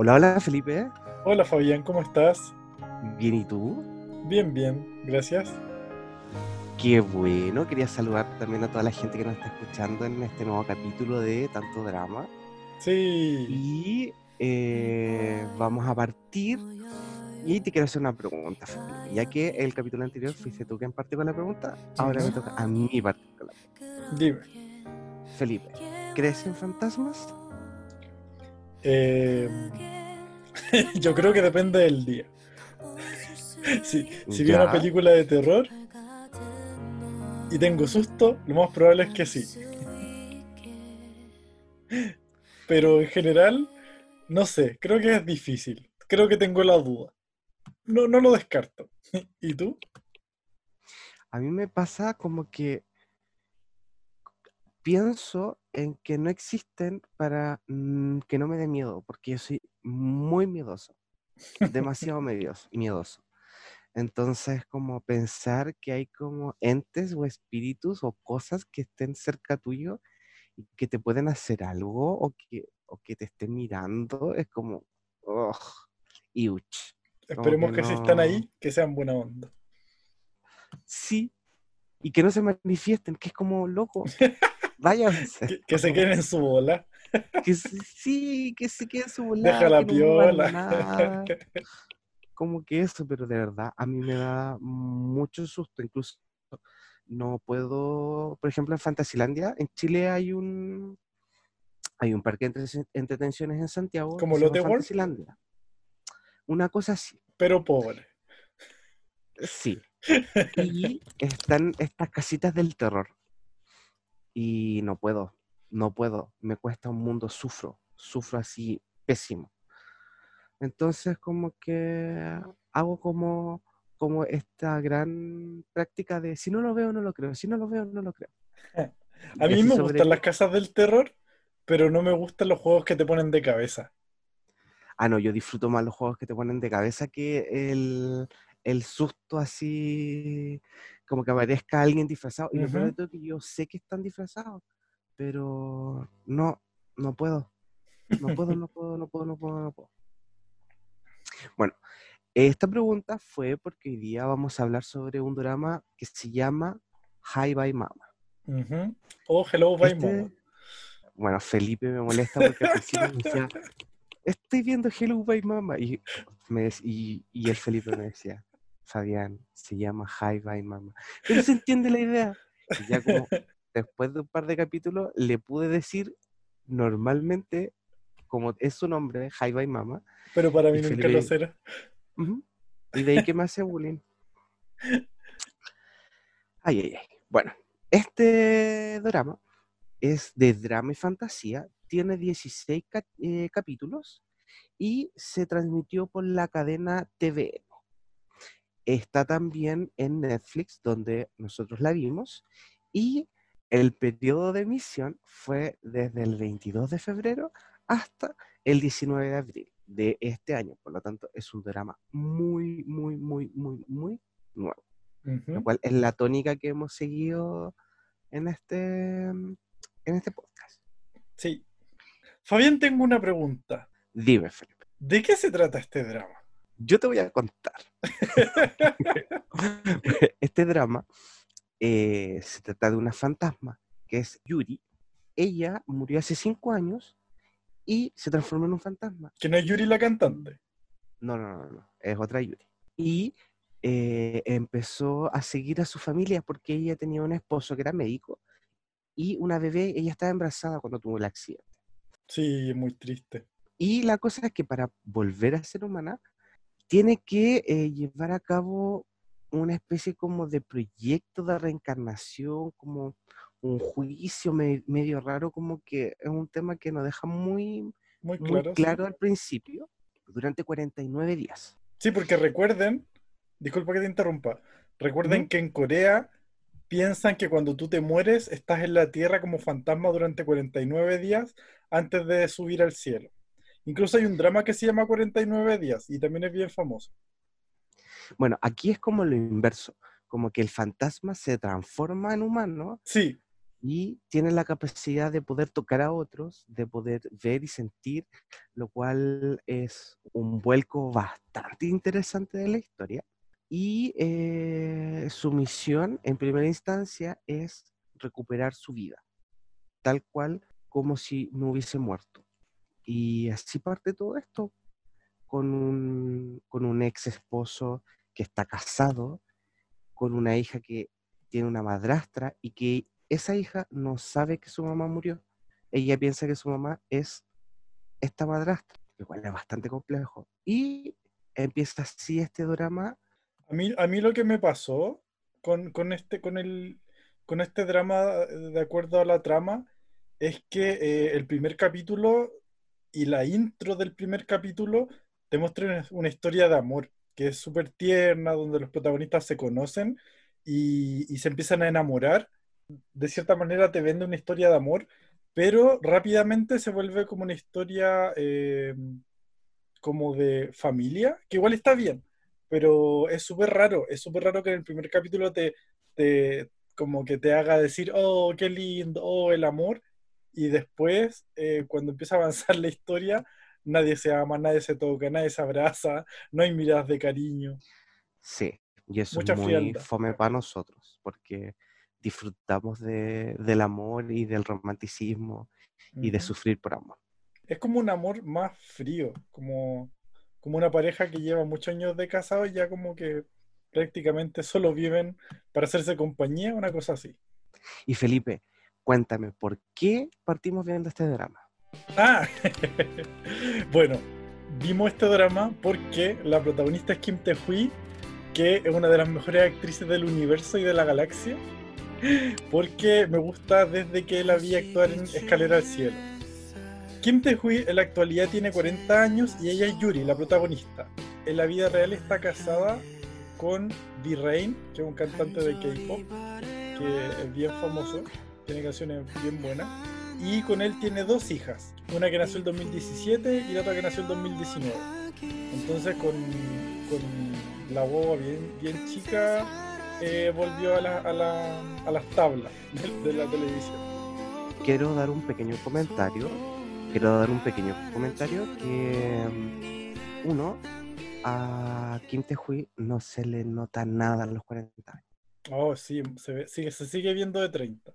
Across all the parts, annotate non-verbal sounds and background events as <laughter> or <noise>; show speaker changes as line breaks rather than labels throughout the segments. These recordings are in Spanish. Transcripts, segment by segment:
Hola, hola Felipe.
Hola Fabián, ¿cómo estás?
Bien, ¿y tú?
Bien, bien, gracias.
Qué bueno, quería saludar también a toda la gente que nos está escuchando en este nuevo capítulo de Tanto Drama.
Sí.
Y eh, vamos a partir. Y te quiero hacer una pregunta, Felipe. Ya que el capítulo anterior fuiste tú quien partió con la pregunta, ahora me toca a mí partir con la pregunta.
Dime.
Felipe, ¿crees en fantasmas?
Eh, <laughs> yo creo que depende del día. <laughs> si si vi una película de terror y tengo susto, lo más probable es que sí. <laughs> Pero en general, no sé, creo que es difícil. Creo que tengo la duda. No, no lo descarto. ¿Y tú?
A mí me pasa como que pienso en que no existen para mm, que no me dé miedo, porque yo soy muy miedoso, <laughs> demasiado miedoso. Entonces, como pensar que hay como entes o espíritus o cosas que estén cerca tuyo y que te pueden hacer algo o que, o que te estén mirando, es como, iuch. Como
Esperemos
que
que si están ahí, que sean buena onda.
Sí, y que no se manifiesten, que es como loco. <laughs> Váyanse.
Que, que se queden en su bola. <laughs>
Que se- sí, que se quede en su volada,
Deja la
no
piola. <laughs>
Como que eso, pero de verdad, a mí me da mucho susto. Incluso no puedo, por ejemplo, en Fantasilandia, en Chile hay un hay un parque de entre- entretenciones en Santiago.
¿Como
llama
Lotte World?
Fantasilandia. Una cosa así,
Pero pobre.
sí. <laughs> Y están estas casitas del terror. Y no puedo, no puedo. Me cuesta un mundo, sufro, sufro así pésimo. Entonces como que hago como, como esta gran práctica de si no lo veo, no lo creo. Si no lo veo, no lo creo. <laughs>
A mí me
sobre-
gustan las casas del terror, pero no me gustan los juegos que te ponen de cabeza.
Ah, no, yo disfruto más los juegos que te ponen de cabeza que el, el susto así, como que aparezca alguien disfrazado. Y lo peor de
Ujú.
todo es que yo sé que están disfrazados, pero no, no puedo. No puedo, no puedo, no puedo, no puedo, no puedo. Bueno, esta pregunta fue porque hoy día vamos a hablar sobre un drama que se llama Hi Bye Mama.
Ujú. Oh, hello, bye,
Este-
mama.
bueno, Felipe me molesta porque al principio me decía, <laughs> estoy viendo Hello Bye Mama. Y, me y, y el Felipe me decía, Fabián, se llama Hi Bye Mama. Pero se entiende la idea. Y ya como <laughs> después de un par de capítulos le pude decir normalmente, como es su nombre, Hi Bye Mama,
Pero para mí nunca
Felipe-
lo será.
Y de ahí que me hace bullying. <laughs> Ay, ay, ay. Bueno, este drama es de drama y fantasía, tiene 16 ca- eh, capítulos y se transmitió por la cadena TVN. Está también en Netflix, donde nosotros la vimos, y el periodo de emisión fue desde el 22 de febrero hasta el 19 de abril de este año. Por lo tanto, es un drama muy, muy, muy, muy, muy nuevo. Lo cual es la tónica que hemos seguido en este, en este podcast.
Sí. Fabián, tengo una pregunta.
Dime, Felipe.
¿De qué se trata este drama?
Yo te voy a contar. <laughs> este drama eh, se trata de una fantasma que es Yuri. Ella murió hace cinco años y se transformó en un fantasma.
Que no es Yuri la cantante.
No, no, no, no, es otra Yuri. Y eh, empezó a seguir a su familia porque ella tenía un esposo que era médico y una bebé, ella estaba embarazada cuando tuvo el accidente.
Sí, es muy triste.
Y la cosa es que para volver a ser humana, tiene que eh, llevar a cabo una especie como de proyecto de reencarnación, como un juicio me- medio raro, como que es un tema que nos deja muy,
Muy
muy
claro. sí.
claro al principio, durante 49 días.
Sí, porque recuerden, disculpa que te interrumpa, recuerden que en Corea piensan que cuando tú te mueres estás en la tierra como fantasma durante 49 días antes de subir al cielo. Incluso hay un drama que se llama 49 días y también es bien famoso.
Bueno, aquí es como lo inverso, como que el fantasma se transforma en humano
Sí,
y tiene la capacidad de poder tocar a otros, de poder ver y sentir, lo cual es un vuelco bastante interesante de la historia. Y eh, su misión en primera instancia es recuperar su vida, tal cual como si no hubiese muerto. Y así parte todo esto, con un, con un ex esposo que está casado, con una hija que tiene una madrastra y que esa hija no sabe que su mamá murió. Ella piensa que su mamá es esta madrastra, lo cual es bastante complejo. Y empieza así este drama.
A mí, a mí lo que me pasó con, con este, con, el, con este drama, de acuerdo a la trama, es que eh, el primer capítulo y la intro del primer capítulo te muestran una historia de amor, que es súper tierna, donde los protagonistas se conocen y, y se empiezan a enamorar. De cierta manera te vende una historia de amor, pero rápidamente se vuelve como una historia eh, como de familia, que igual está bien, pero es súper raro, es súper raro que en el primer capítulo te, te, como que te haga decir, oh, qué lindo, oh, el amor, y después, eh, cuando empieza a avanzar la historia, nadie se ama, nadie se toca, nadie se abraza, no hay miradas de cariño.
Sí, y eso es muy fome para nosotros, porque disfrutamos de, del amor y del romanticismo y de sufrir por amor.
Es como un amor más frío, como, como una pareja que lleva muchos años de casado y ya como que prácticamente solo viven para hacerse compañía, una cosa así.
Y Felipe, cuéntame, ¿por qué partimos viendo este drama?
Ah, <laughs> bueno, vimos este drama porque la protagonista es Kim Tae-hui, que es una de las mejores actrices del universo y de la galaxia porque me gusta desde que la vi actuar en Escalera al Cielo. Kim Tae-hui en la actualidad tiene 40 años y ella es Yuri, la protagonista. En la vida real está casada con V-Rain, que es un cantante de K-pop, que es bien famoso, tiene canciones bien buenas. Y con él tiene dos hijas, una que nació en 2017 y la otra que nació en 2019. Entonces con, con la boba bien, bien chica eh, volvió a, las tablas de, la televisión.
Quiero dar un pequeño comentario. Quiero dar un pequeño comentario que mm, uno, a Kim Tae-hui no se le nota nada a los 40 años.
Oh, sí, se, sigue, se sigue viendo de 30.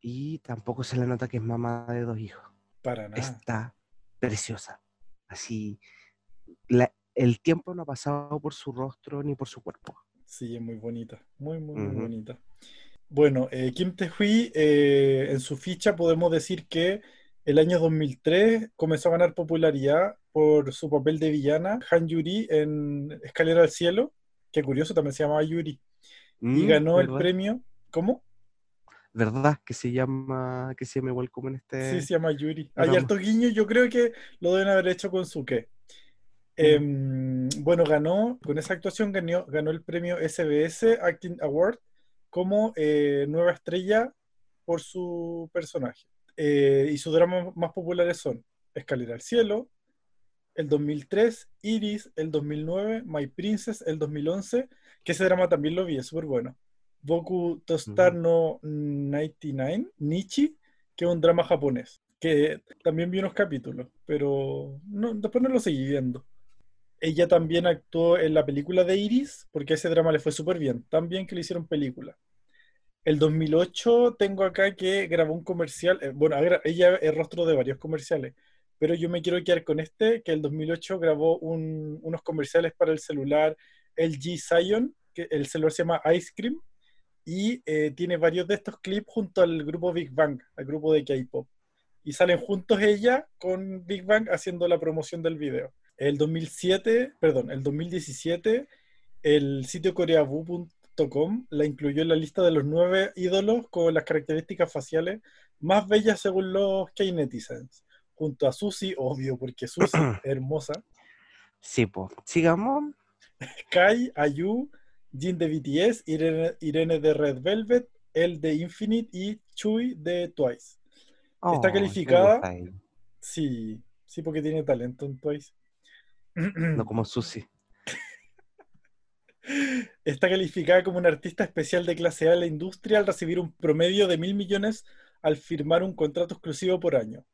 Y tampoco se le nota que es mamá de dos hijos.
Para nada.
Está preciosa. Así, el tiempo no ha pasado por su rostro ni por su cuerpo.
Sí, es muy bonita, muy, muy, muy bonita. Bueno, eh, Kim Tae-hui, eh, en su ficha podemos decir que el año 2003 comenzó a ganar popularidad por su papel de villana, Han Yuri, en Escalera al Cielo, que curioso, también se llamaba Yuri, y mm, ganó el premio, ¿cómo?
¿Verdad? Que se llama, que se llama igual como en este...
Sí, se llama Yuri. Hay harto guiño, yo creo que lo deben haber hecho con Suke. Em, bueno, ganó, con esa actuación ganó, ganó el premio SBS Acting Award como eh, nueva estrella por su personaje. Eh, y sus dramas más populares son Escalera al Cielo, el 2003, Iris, el 2009, My Princess, el 2011, que ese drama también lo vi, es súper bueno. Boku Tostarno 99, Nichi, que es un drama japonés, que también vi unos capítulos, pero no, después no lo seguí viendo ella también actuó en la película de Iris, porque ese drama le fue súper bien, tan bien que le hicieron película. El 2008 tengo acá que grabó un comercial, eh, bueno, ella es rostro de varios comerciales, pero yo me quiero quedar con este, que el 2008 grabó unos comerciales para el celular LG Zion, que el celular se llama Ice Cream, y eh, tiene varios de estos clips junto al grupo Big Bang, al grupo de K-Pop. Y salen juntos ella con Big Bang haciendo la promoción del video. El 2007, perdón, el 2017, el sitio coreabu.com la incluyó en la lista de los nueve ídolos con las características faciales más bellas según los K-Netizens. Junto a Susi, obvio, porque Susi <clears throat> es hermosa.
Sí, pues. Sigamos.
Kai, Ayu, Jin de BTS, Irene, Irene, de Red Velvet, El de Infinite y Chui de Twice. Está calificada. Sí, sí, porque tiene talento en Twice. <clears throat>
no como Susi.
Está calificada como una artista especial de clase A en la industria al recibir un promedio de mil millones al firmar un contrato exclusivo por año.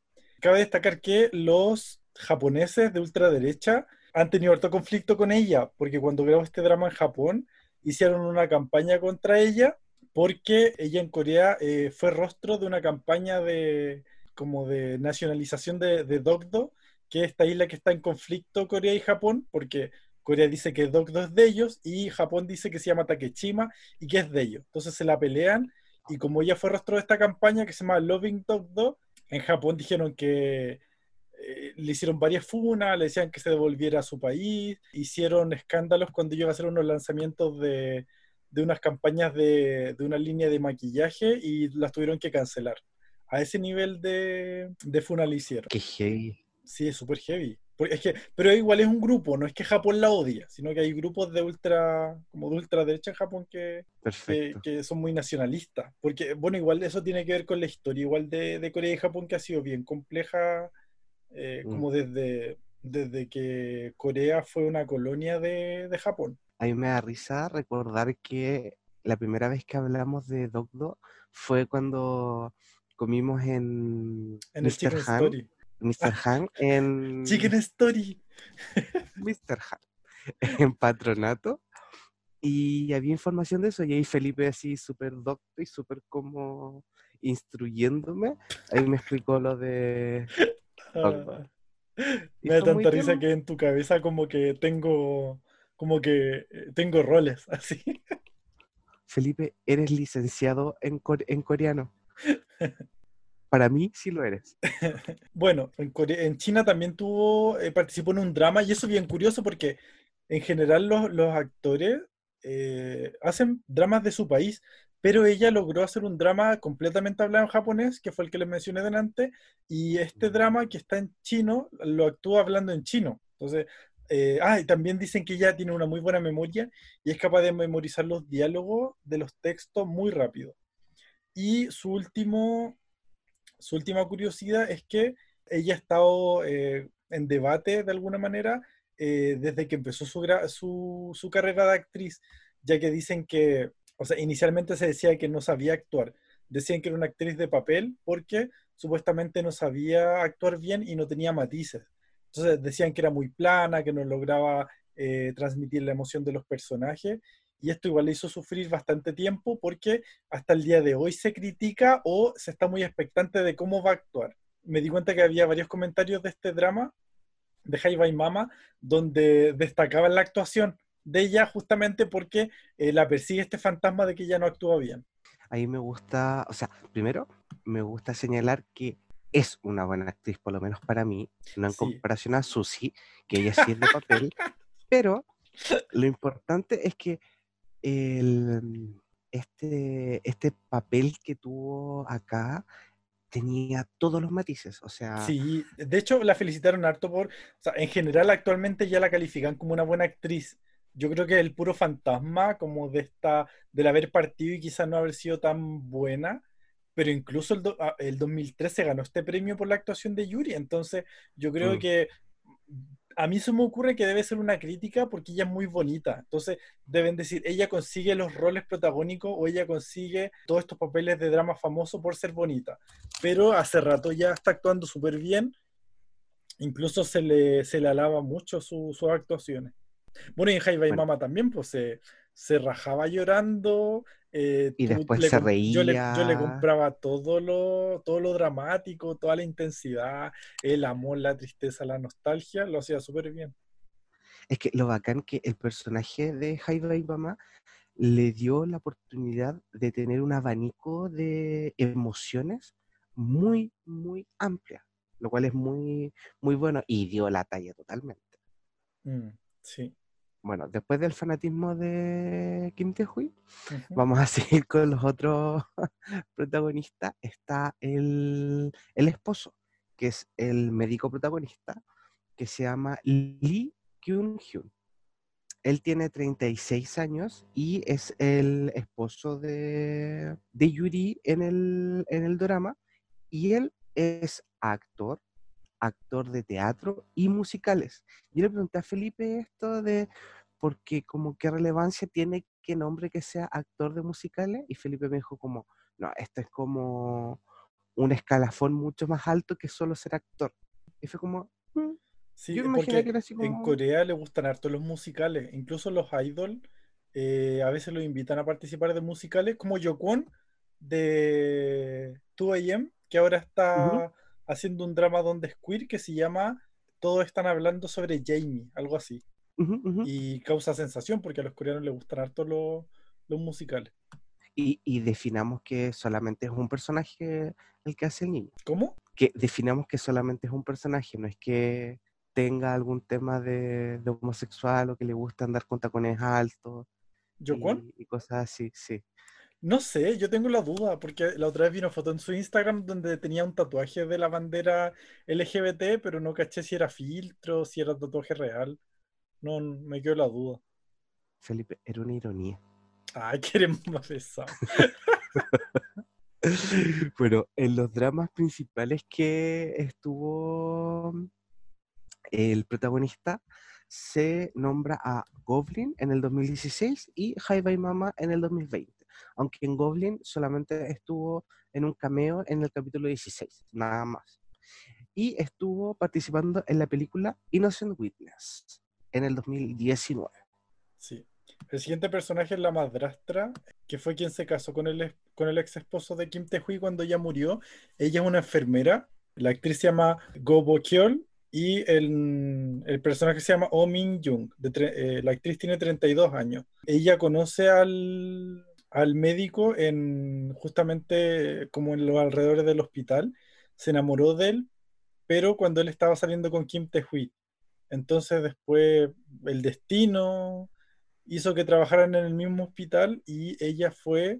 Cabe destacar que los japoneses de ultraderecha han tenido harto conflicto con ella, porque cuando grabó este drama en Japón, hicieron una campaña contra ella, porque ella en Corea eh, fue rostro de una campaña de como de nacionalización de, de que es esta isla que está en conflicto Corea y Japón, porque Corea dice que Dogdo es de ellos y Japón dice que se llama Takeshima y que es de ellos. Entonces se la pelean y como ella fue rostro de esta campaña que se llama Loving Dogdo, en Japón dijeron que eh, le hicieron varias funas, le decían que se devolviera a su país, hicieron escándalos cuando iba a hacer unos lanzamientos de, de unas campañas de, de, una línea de maquillaje y las tuvieron que cancelar. A ese nivel de, de funa le hicieron.
Qué heavy.
Sí, es súper heavy. Es que, pero igual es un grupo, no es que Japón la odia, sino que hay grupos de ultra, como de ultraderecha en Japón que, que, que, son muy nacionalistas. Porque, bueno, igual eso tiene que ver con la historia igual de, de Corea y Japón que ha sido bien compleja eh, mm. como desde, desde que Corea fue una colonia de, de, Japón.
A mí me da risa recordar que la primera vez que hablamos de Dogdo fue cuando comimos en,
en el Chicken Story.
Mr. Han en... <laughs>
Chicken Story. <laughs>
Mr. Han <laughs> en patronato. Y había información de eso, y ahí Felipe así súper docto y súper como instruyéndome, ahí me explicó lo de <laughs>
me da tanta risa que en tu cabeza como que tengo como que eh, tengo roles <laughs> así.
Felipe, eres licenciado en, en coreano. Para mí sí lo eres. <laughs>
bueno, en, en China también tuvo, eh, participó en un drama y eso es bien curioso porque en general los, los actores eh, hacen dramas de su país, pero ella logró hacer un drama completamente hablado en japonés, que fue el que les mencioné delante, y este drama que está en chino lo actúa hablando en chino. Entonces, eh, ah, y también dicen que ella tiene una muy buena memoria y es capaz de memorizar los diálogos de los textos muy rápido. Y su, último, su última curiosidad es que ella ha estado eh, en debate de alguna manera eh, desde que empezó su, su, su carrera de actriz, ya que dicen que o sea, inicialmente se decía que no sabía actuar. Decían que era una actriz de papel porque supuestamente no sabía actuar bien y no tenía matices. Entonces decían que era muy plana, que no lograba eh, transmitir la emoción de los personajes. Y esto igual le hizo sufrir bastante tiempo porque hasta el día de hoy se critica o se está muy expectante de cómo va a actuar. Me di cuenta que había varios comentarios de este drama de Jaiba y Mama donde destacaban la actuación de ella justamente porque eh, la persigue este fantasma de que ella no actúa bien.
Ahí me gusta, o sea, primero me gusta señalar que es una buena actriz, por lo menos para mí, no en comparación a Susie, que ella sí es de papel, <laughs> pero lo importante es que el, este, este papel que tuvo acá tenía todos los matices, o sea...
Sí, de hecho la felicitaron harto por, o sea, en general actualmente ya la califican como una buena actriz, yo creo que el puro fantasma como de esta, del haber partido y quizás no haber sido tan buena, pero incluso el, do, el 2013 ganó este premio por la actuación de Yuri, entonces yo creo mm. que a mí se me ocurre que debe ser una crítica porque ella es muy bonita, entonces deben decir, ella consigue los roles protagónicos o ella consigue todos estos papeles de drama famoso por ser bonita, pero hace rato ya está actuando súper bien, incluso se le, se le alaba mucho su, sus actuaciones. Bueno, y en Jaiba y Mama también, pues se, se rajaba llorando.
Eh, y después se reía.
Yo le, yo le, compraba todo lo, todo lo dramático, toda la intensidad, el amor, la tristeza, la nostalgia, lo hacía súper bien.
Es que lo bacán que el personaje de Jaiba y Mama le dio la oportunidad de tener un abanico de emociones muy, muy amplia, lo cual es muy, muy bueno y dio la talla totalmente.
Mm, sí
bueno, después del fanatismo de Kim Tae-hui, vamos a <laughs> seguir con los otros <laughs> protagonistas. Está el, el, esposo, que es el médico protagonista, que se llama Lee Kyun-hyun. Él tiene 36 años y es el esposo de, de Yuri en el, en el drama. Y él es actor, actor de teatro y musicales. Yo le pregunté a Felipe esto de porque como qué relevancia tiene que nombre que sea actor de musicales y Felipe me dijo como, no, esto es como un escalafón mucho más alto que solo ser actor. Y fue como, mm".
Sí,
yo me
porque
imaginé que era así
en Corea le gustan harto los musicales, incluso los idol eh, a veces los invitan a participar de musicales, como Yokon de 2AM, que ahora
"Ujú,
está haciendo un drama donde es queer que se llama Todos están hablando sobre Jamie, algo así.
Ujú, ujú".
Y causa sensación porque a los coreanos les gustan harto los, los musicales.
Y, y definamos que solamente es un personaje el que hace el niño.
¿Cómo?
Que definamos que solamente es un personaje, no es que tenga algún tema de, de homosexual o que le gusta andar con tacones altos
¿Yokon?
y, y cosas así, sí.
No sé, yo tengo la duda, porque la otra vez vi una foto en su Instagram donde tenía un tatuaje de la bandera LGBT, pero no caché si era filtro, si era tatuaje real. No, me quedó la duda.
Felipe, era una ironía.
Ay, <laughs> queremos más <laughs> pesado.
Bueno, en los dramas principales que estuvo el protagonista, se nombra a Goblin en el 2016 y Hi Bye Mama en el 2020. Aunque en Goblin solamente estuvo en un cameo en el capítulo 16, nada más. Y estuvo participando en la película Innocent Witness en el 2019.
Sí. El siguiente personaje es la madrastra, que fue quien se casó con el, ex esposo de Kim Tae-hui cuando ella murió. Ella es una enfermera. La actriz se llama Go Bo-kyol y el, personaje se llama Oh Min-jung. de tre- eh, la actriz tiene 32 años. Ella conoce al, al médico en justamente como en los alrededores del hospital. Se enamoró de él, pero cuando él estaba saliendo con Kim Tae-hui. Entonces después el destino hizo que trabajaran en el mismo hospital y ella fue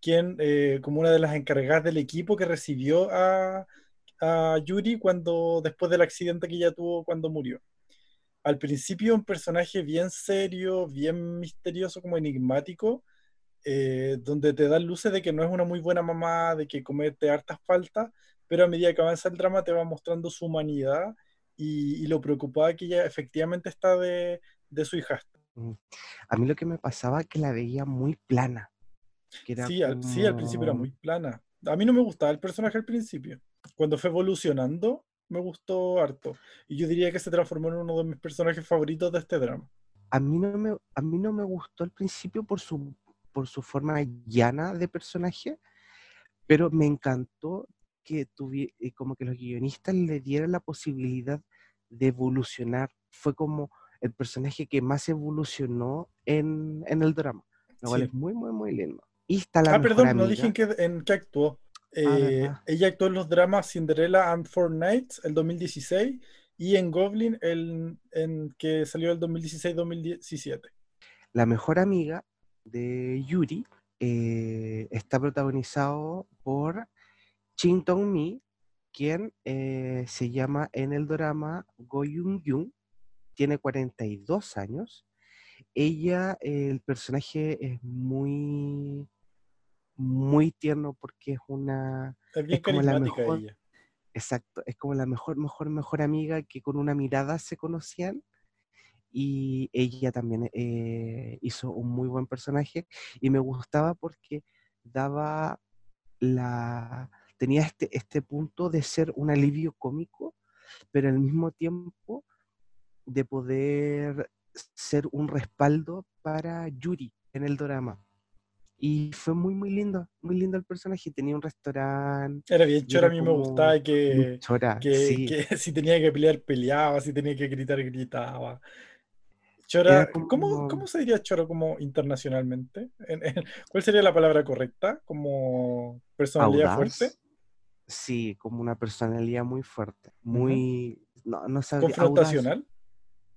quien, eh, como una de las encargadas del equipo que recibió a, a Yuri cuando, después del accidente que ella tuvo cuando murió. Al principio un personaje bien serio, bien misterioso, como enigmático, eh, donde te dan luces de que no es una muy buena mamá, de que comete hartas faltas, pero a medida que avanza el drama te va mostrando su humanidad y, y lo preocupada que ella efectivamente está de, de su hijastra.
Mm. A mí lo que me pasaba es que la veía muy plana. Que era
Sí al, sí, al principio era muy plana. A mí no me gustaba el personaje al principio. Cuando fue evolucionando, me gustó harto. Y yo diría que se transformó en uno de mis personajes favoritos de este drama.
a mí no me, a mí no me gustó al principio por su, por su forma llana de personaje, pero me encantó que tuvi- eh, como que los guionistas le dieran la posibilidad de evolucionar. Fue como el personaje que más evolucionó en, en el drama, lo cual
Sí.
es muy, muy, muy lindo. Y está la
Ah, perdón, no dije en qué, en qué actuó. Eh,
verdad.
ella actuó en los dramas Cinderella and Four Nights el 2016 y en Goblin el en que salió el 2016-2017.
La mejor amiga de Yuri eh, está protagonizado por Shin Dong-mi, quien eh, se llama en el drama Go Young-yoon, tiene 42 años. Ella, eh, el personaje es muy, muy tierno porque es una,
Es bien
Es como la mejor-
ella.
exacto, es como la mejor, mejor, mejor amiga que con una mirada se conocían. Y ella también eh, hizo un muy buen personaje y me gustaba porque daba la tenía este, este punto de ser un alivio cómico, pero al mismo tiempo de poder ser un respaldo para Yuri en el drama. Y fue muy, muy lindo, muy lindo el personaje. Tenía un restaurante,
Era bien chora, a mí me gustaba que,
chora,
que,
sí.
que <laughs> si tenía que pelear, peleaba, si tenía que gritar, gritaba. Chora,
como-
¿cómo, cómo se diría choro como internacionalmente? En- en- ¿Cuál sería la palabra correcta? ¿Como personalidad
audaz.
fuerte?
Sí, como una personalidad muy fuerte, muy, no, no audaz.
¿Confrontacional?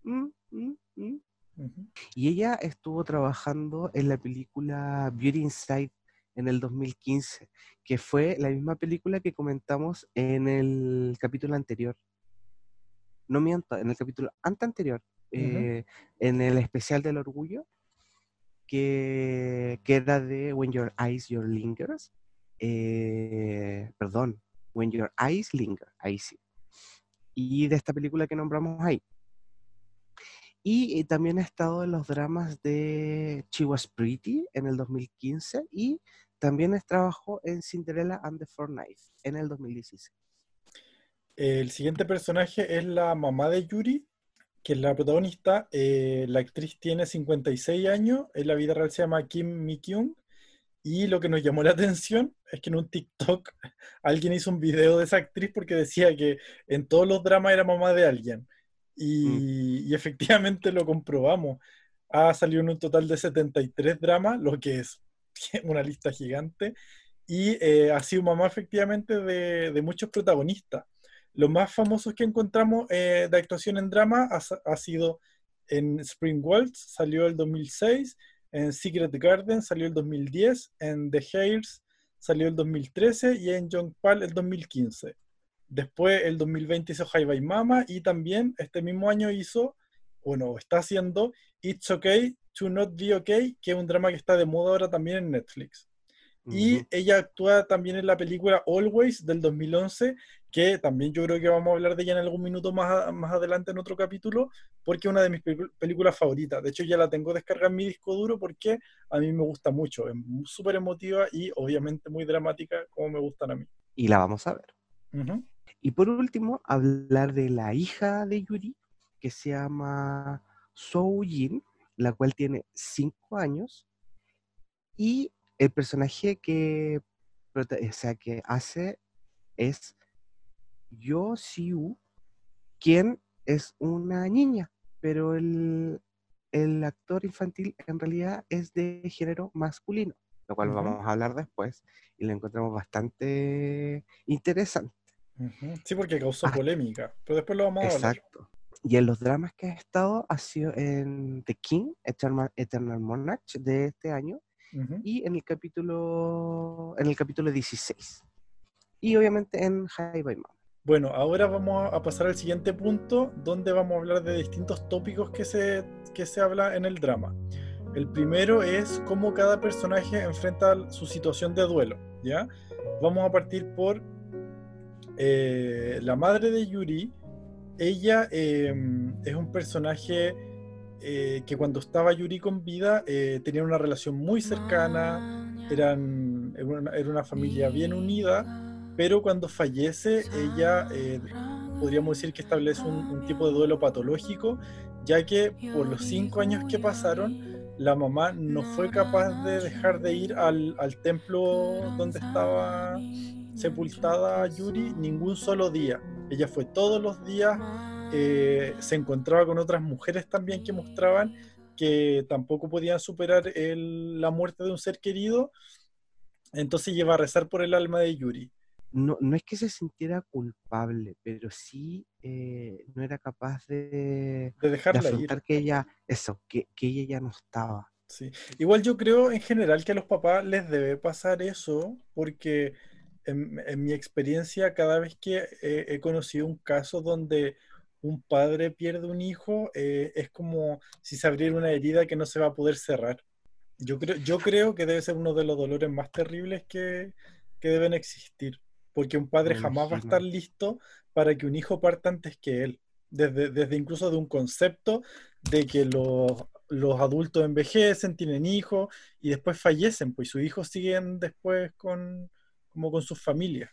Mm, mm, mm. Y ella estuvo trabajando en la película Beauty Inside en el 2015, que fue la misma película que comentamos en el capítulo anterior. No miento, en el capítulo ante anterior, eh, en el especial del orgullo, que, que era de When Your Eyes Your Lingers. Eh, perdón, When Your Eyes Linger, ahí sí. Y de esta película que nombramos ahí. Y, eh, también ha estado en los dramas de She Was Pretty en el 2015 y también trabajó en Cinderella and the Four Knights en el 2016.
El siguiente personaje es la mamá de Yuri, que es la protagonista. Eh, la actriz tiene 56 años, en la vida real se llama Kim Mi-kyung. Y lo que nos llamó la atención es que en un TikTok <laughs> alguien hizo un video de esa actriz porque decía que en todos los dramas era mamá de alguien. Y, y efectivamente lo comprobamos. Ha salido en un total de 73 dramas, lo que es <laughs> una lista gigante. Y eh, ha sido mamá efectivamente de, de muchos protagonistas. Los más famosos que encontramos eh, de actuación en drama ha, ha, sido en Spring Waltz, salió el 2006, en Secret Garden salió el 2010, en The Hairs salió el 2013 y en Young Pal el 2015. Después, el 2020 hizo High by Mama y también este mismo año hizo, bueno, está haciendo It's Okay to Not Be Okay, que es un drama que está de moda ahora también en Netflix. Y ella actúa también en la película Always del 2011, que también yo creo que vamos a hablar de ella en algún minuto más, más adelante en otro capítulo, porque es una de mis películas favoritas. De hecho, ya la tengo descargada en mi disco duro porque a mí me gusta mucho. Es súper emotiva y obviamente muy dramática, como me gustan a mí.
Y la vamos a ver. Y por último, hablar de la hija de Yuri, que se llama Soo Jin, la cual tiene cinco años. Y el personaje que, o sea, que hace es Yo Siu, quien es una niña, pero el, el, actor infantil en realidad es de género masculino, lo cual uh -huh. vamos a hablar después y lo encontramos bastante interesante.
Uh -huh. Sí, porque causó ah, polémica, pero después lo vamos a hablar.
Exacto. Y en los dramas que ha estado ha sido en The King, Eternal, Eternal Monarch de este año, Uh -huh. y en el capítulo en el capítulo 16 y obviamente en High by Mom.
Bueno, ahora vamos a pasar al siguiente punto donde vamos a hablar de distintos tópicos que se, que se habla en el drama. El primero es cómo cada personaje enfrenta su situación de duelo, ¿ya? Vamos a partir por eh, la madre de Yuri. Ella eh, es un personaje eh, que cuando estaba Yuri con vida eh, tenían una relación muy cercana, eran, era, una, era una familia bien unida, pero cuando fallece ella, eh, podríamos decir que establece un, un, tipo de duelo patológico, ya que por los cinco años que pasaron, la mamá no fue capaz de dejar de ir al, al templo donde estaba sepultada Yuri ningún solo día. Ella fue todos los días eh, se encontraba con otras mujeres también que mostraban que tampoco podían superar el, la muerte de un ser querido, entonces lleva a rezar por el alma de Yuri.
No, no es que se sintiera culpable, pero sí eh, no era capaz de,
de dejarla
de ir. que ella, eso, que, que ella ya no estaba.
Sí. Igual yo creo en general que a los papás les debe pasar eso, porque en, en mi experiencia, cada vez que he, he conocido un caso donde un padre pierde un hijo, eh, es como si se abriera una herida que no se va a poder cerrar. Yo creo, yo creo que debe ser uno de los dolores más terribles que, que deben existir, porque un padre Me jamás imagino. va a estar listo para que un hijo parta antes que él, desde, desde incluso de un concepto de que los, los adultos envejecen, tienen hijos y después fallecen, pues sus hijos siguen después con, como con sus familias.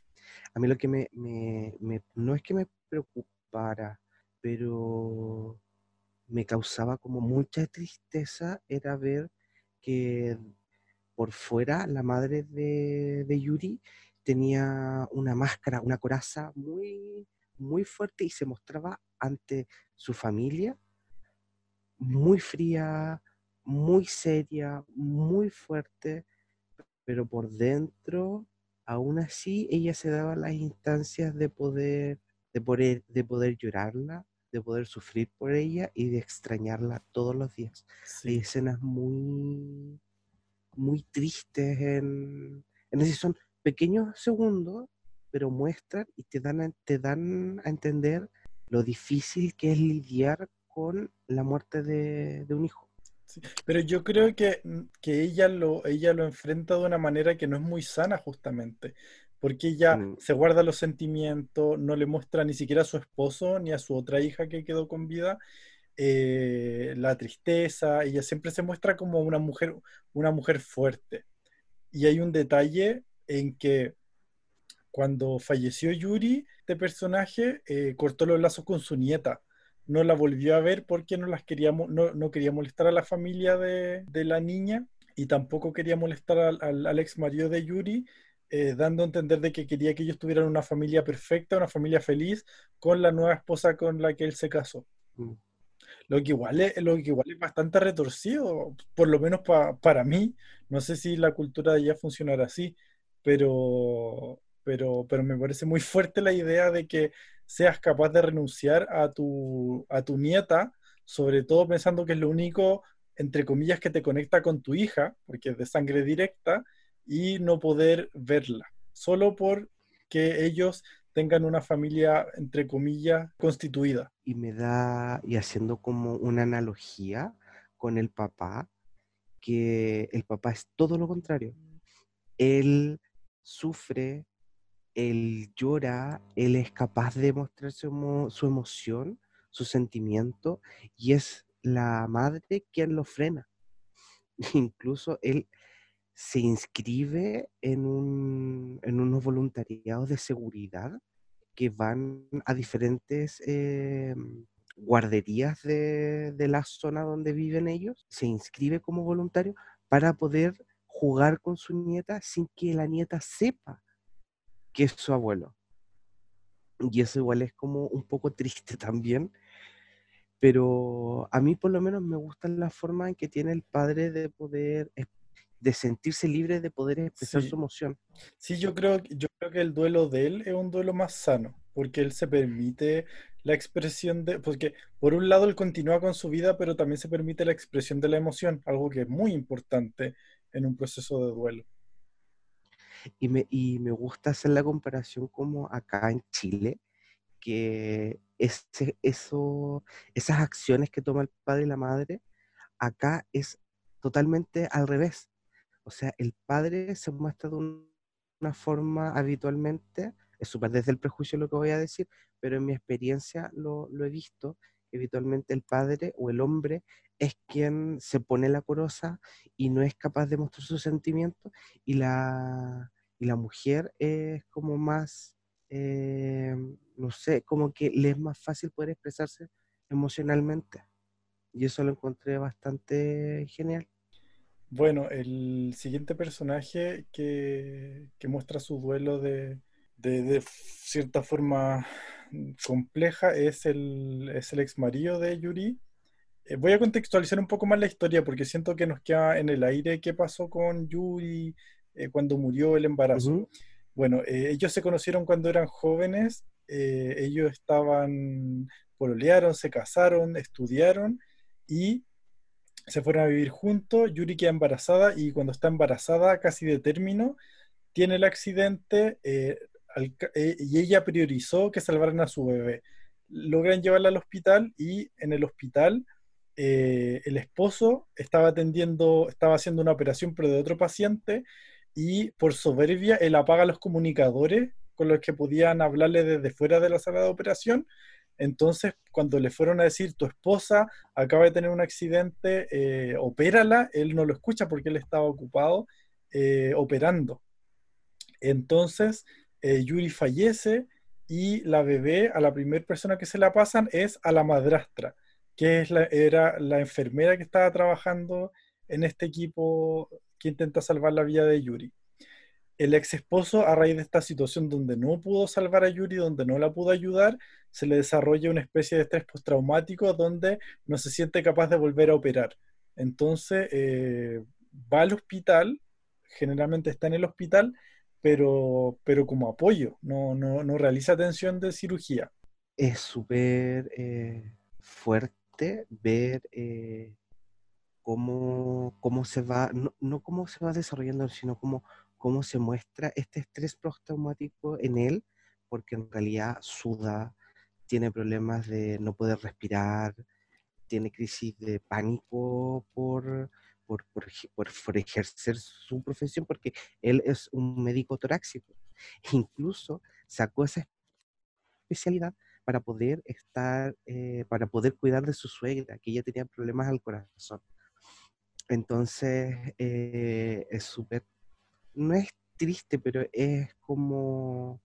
A mí lo que me, me, me no es que me preocupara, pero me causaba como mucha tristeza era ver que por fuera la madre de, de, Yuri tenía una máscara, una coraza muy, muy fuerte y se mostraba ante su familia muy fría, muy seria, muy fuerte, pero por dentro, aún así, ella se daba las instancias de poder de poder, de poder llorarla, de poder sufrir por ella y de extrañarla todos los días. Sí. Hay escenas muy, muy tristes en, en ese son pequeños segundos, pero muestran y te dan, a, te dan a entender lo difícil que es lidiar con la muerte de, de un hijo.
Sí, pero yo creo que, que ella, lo, ella lo enfrenta de una manera que no es muy sana justamente, porque ella mm. se guarda los sentimientos, no le muestra ni siquiera a su esposo ni a su otra hija que quedó con vida. eh, la tristeza, ella siempre se muestra como una mujer, una mujer fuerte. Y hay un detalle en que cuando falleció Yuri, este personaje eh, cortó los lazos con su nieta. No la volvió a ver porque no, las queríamos, no, quería molestar a la familia de, la niña y tampoco quería molestar al, al, ex marido de Yuri, eh, dando a entender de que quería que ellos tuvieran una familia perfecta, una familia feliz con la nueva esposa con la que él se casó. Mm. Lo que, igual es, lo que igual es bastante retorcido, por lo menos para mí. No sé si la cultura de ella funcionará así, pero, pero, pero me parece muy fuerte la idea de que seas capaz de renunciar a tu, a tu nieta, sobre todo pensando que es lo único, entre comillas, que te conecta con tu hija, porque es de sangre directa, y no poder verla, solo porque ellos tengan una familia, entre comillas, constituida.
Y me da, y haciendo como una analogía con el papá, que el papá es todo lo contrario. Él sufre, él llora, él es capaz de mostrar su, su emoción, su sentimiento, y es la madre quien lo frena. <laughs> Incluso él se inscribe en, un, en unos voluntariados de seguridad que van a diferentes eh, guarderías de, de, la zona donde viven ellos, se inscribe como voluntario para poder jugar con su nieta sin que la nieta sepa que es su abuelo. Y eso igual es como un poco triste <laughs> también, pero a mí por lo menos me gusta la forma en que tiene el padre de poder de sentirse libre de poder expresar su emoción.
Sí, yo creo, yo creo que el duelo de él es un duelo más sano, porque él se permite la expresión de, porque por un lado él continúa con su vida, pero también se permite la expresión de la emoción, algo que es muy importante en un proceso de duelo.
Y me, y me gusta hacer la comparación como acá en Chile, que ese, eso, esas acciones que toma el padre y la madre, acá es totalmente al revés. O sea, el padre se muestra de una forma habitualmente, es súper desde el prejuicio lo que voy a decir, pero en mi experiencia lo, he visto, habitualmente el padre o el hombre es quien se pone la corosa y no es capaz de mostrar sus sentimientos y la, y la mujer es como más, eh, no sé, como que le es más fácil poder expresarse emocionalmente. Y eso lo encontré bastante genial.
Bueno, el siguiente personaje que, muestra su duelo de, cierta forma compleja es el, es el ex marido de Yuri. Eh, voy a contextualizar un poco más la historia porque siento que nos queda en el aire qué pasó con Yuri eh, cuando murió el embarazo. Bueno, eh, ellos se conocieron cuando eran jóvenes, ellos estaban, pololearon, se casaron, estudiaron y se fueron a vivir juntos, Yuri queda embarazada y cuando está embarazada, casi de término, tiene el accidente eh, y ella priorizó que salvaran a su bebé. Logran llevarla al hospital y en el hospital eh, el esposo estaba atendiendo, estaba haciendo una operación pero de otro paciente y por soberbia él apaga los comunicadores con los que podían hablarle desde fuera de la sala de operación entonces, cuando le fueron a decir, tu esposa acaba de tener un accidente, eh, opérala, él no lo escucha porque él estaba ocupado eh, operando. Entonces, eh, Yuri fallece y la bebé, a la primera persona que se la pasan es a la madrastra, que es era la enfermera que estaba trabajando en este equipo que intenta salvar la vida de Yuri el ex esposo, a raíz de esta situación donde no pudo salvar a Yuri, donde no la pudo ayudar, se le desarrolla una especie de estrés postraumático donde no se siente capaz de volver a operar. Entonces eh, va al hospital, generalmente está en el hospital, pero, pero como apoyo, no, no, realiza atención de cirugía.
Es súper eh, fuerte ver eh, cómo, cómo, se va, no, no, cómo se va desarrollando, sino cómo cómo se muestra este estrés postraumático en él, porque en realidad suda, tiene problemas de no poder respirar, tiene crisis de pánico por, por, por, ejercer su profesión, porque él es un médico torácico. Incluso sacó esa especialidad para poder estar, eh, para poder cuidar de su suegra, que ella tenía problemas al corazón. Entonces, eh, es súper, no es triste, pero es como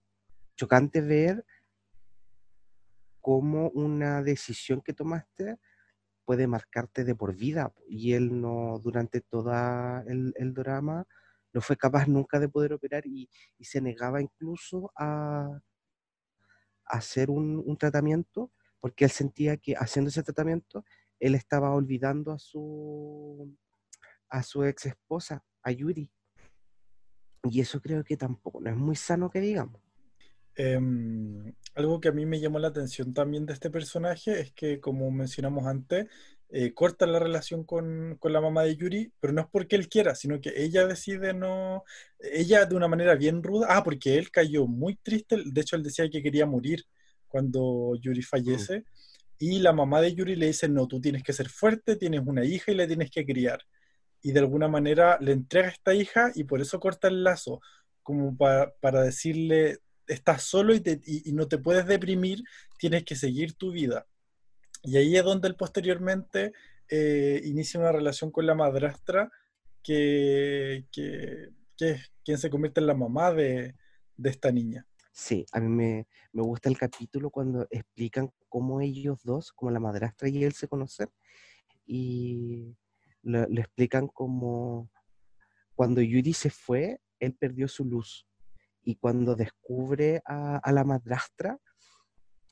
chocante ver cómo una decisión que tomaste puede marcarte de por vida. Y él no, durante todo el, drama, no fue capaz nunca de poder operar y, se negaba incluso a, hacer un, tratamiento porque él sentía que haciendo ese tratamiento él estaba olvidando a su a su ex esposa, a Yuri. Y eso creo que tampoco no es muy sano que digamos.
Em, algo que a mí me llamó la atención también de este personaje es que, como mencionamos antes, eh, corta la relación con, con, la mamá de Yuri, pero no es porque él quiera, sino que ella decide no, ella de una manera bien ruda, ah, porque él cayó muy triste, de hecho él decía que quería morir cuando Yuri mm. fallece, y la mamá de Yuri le dice, no, tú tienes que ser fuerte, tienes una hija y la tienes que criar. Y de alguna manera le entrega a esta hija y por eso corta el lazo, como para, para decirle, estás solo y, no te puedes deprimir, tienes que seguir tu vida. Y ahí es donde él posteriormente eh, inicia una relación con la madrastra que, que, es quien se convierte en la mamá de, de esta niña.
Sí, a mí me, me, gusta el capítulo cuando explican cómo ellos dos, como la madrastra y él se conocen, y le explican como cuando Yuri se fue, él perdió su luz y cuando descubre a, la madrastra,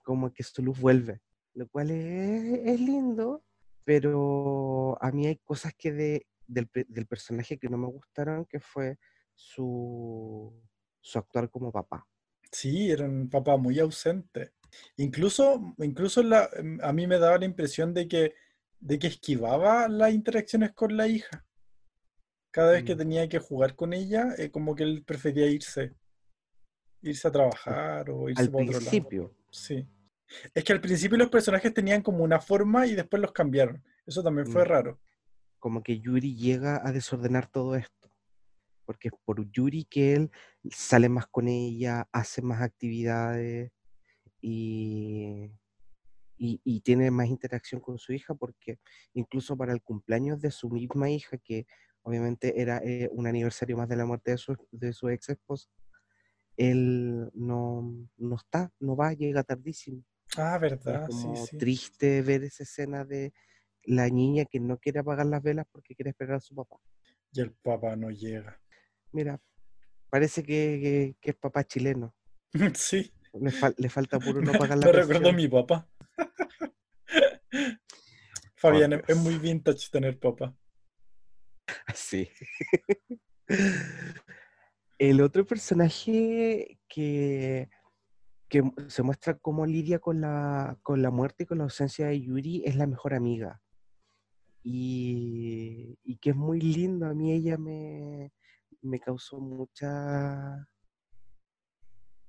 como que su luz vuelve, lo cual es, lindo, pero a mí hay cosas que de, del, personaje que no me gustaron, que fue su, su actuar como papá.
Sí, era un papá muy ausente. Incluso, incluso la, em, a mí me daba la impresión de que, de que esquivaba las interacciones con la hija. Cada vez que mm. tenía que jugar con ella, eh, como que él prefería irse irse a trabajar o irse
al principio.
Sí. Es que al principio los personajes tenían como una forma y después los cambiaron. Eso también fue mm. raro.
Como que Yuri llega a desordenar todo esto. Porque es por Yuri que él sale más con ella, hace más actividades y, y, tiene más interacción con su hija. Porque incluso para el cumpleaños de su misma hija, que obviamente era eh, un aniversario más de la muerte de su, de su ex esposa, él no, no está, no va, llega tardísimo.
Ah, verdad.
Es
como
triste ver esa escena de la niña que no quiere apagar las velas porque quiere esperar a su papá.
Y el papá no llega.
Mira, parece que, es papá chileno. <laughs>
sí.
Le, falta puro no <laughs> pagar la
Me recuerdo a mi papá. <laughs> Fabián, es muy vintage tener papá.
Sí. El otro personaje que, que se muestra cómo lidia con la, con la muerte y con la ausencia de Yuri es la mejor amiga. Y, que es muy lindo. A mí ella me, me causó mucha...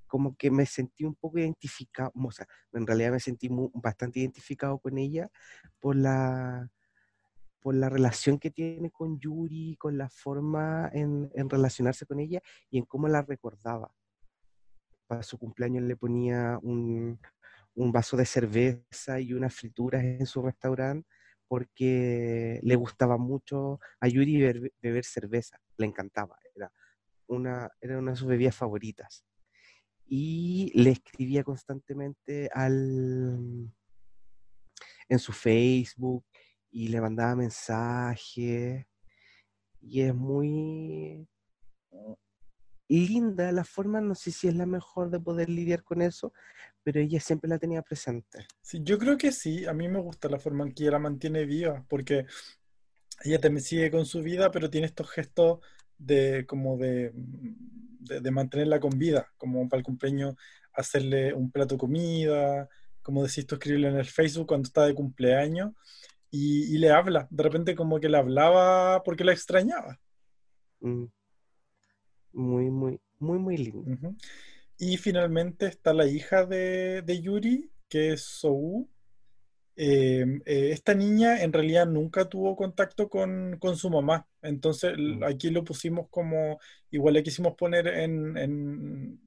Como que me sentí un poco identificado, o sea, en realidad me sentí bastante identificado con ella por la, por la relación que tiene con Yuri, con la forma en, relacionarse con ella y en cómo la recordaba. Para su cumpleaños le ponía un, vaso de cerveza y unas frituras en su restaurante porque le gustaba mucho a Yuri beber, cerveza, le encantaba, era una, era una de sus bebidas favoritas. Y le escribía constantemente al, en su Facebook y le mandaba mensajes y es muy linda la forma, no sé si es la mejor de poder lidiar con eso, pero ella siempre la tenía presente.
Sí, yo creo que sí, a mí me gusta la forma en que ella la mantiene viva, porque ella también sigue con su vida, pero tiene estos gestos de como de, de, mantenerla con vida, como para el cumpleaños hacerle un plato de comida, como decís tú escribirle en el Facebook cuando está de cumpleaños, y, le habla. De repente como que le hablaba porque la extrañaba.
Mm. Muy, muy, muy, muy lindo.
Y finalmente está la hija de, Yuri, que es Sou. Em, eh, esta niña en realidad nunca tuvo contacto con, su mamá. Entonces mm. aquí lo pusimos como, igual le quisimos poner en, en,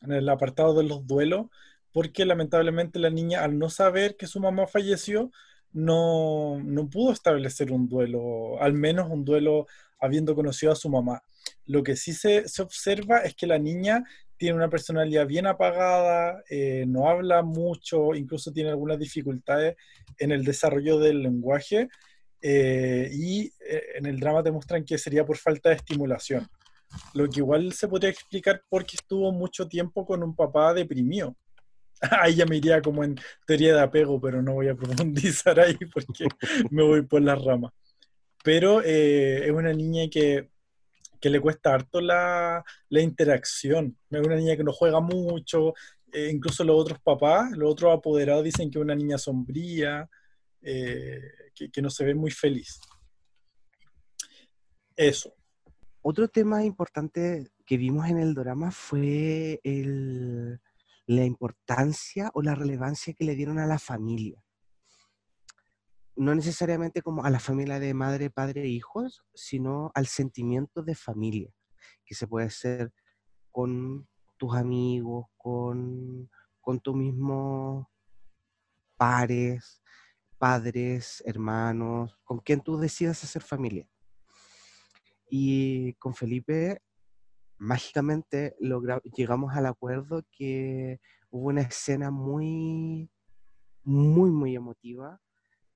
en el apartado de los duelos, porque lamentablemente la niña, al no saber que su mamá falleció, no, no pudo establecer un duelo, al menos un duelo habiendo conocido a su mamá. Lo que sí se, se observa es que la niña tiene una personalidad bien apagada, eh, no habla mucho, incluso tiene algunas dificultades en el desarrollo del lenguaje eh, y eh, en el drama te muestran que sería por falta de estimulación. Lo que igual se podría explicar porque estuvo mucho tiempo con un papá deprimido. <laughs> Ahí ya me iría como en teoría de apego, pero no voy a <laughs> profundizar ahí porque me voy por las ramas. Pero es una niña que que le cuesta harto la, interacción. Es una niña que no juega mucho, eh, incluso los otros papás, los otros apoderados dicen que es una niña sombría, eh, que, no se ve muy feliz. Eso.
Otro tema importante que vimos en el drama fue la importancia o la relevancia que le dieron a la familia no necesariamente como a la familia de madre, padre e hijos, sino al sentimiento de familia, que se puede hacer con tus amigos, con, con tus mismos pares, padres, hermanos, con quien tú decidas hacer familia. Y con Felipe, mágicamente llegamos al acuerdo que hubo una escena muy, muy, muy emotiva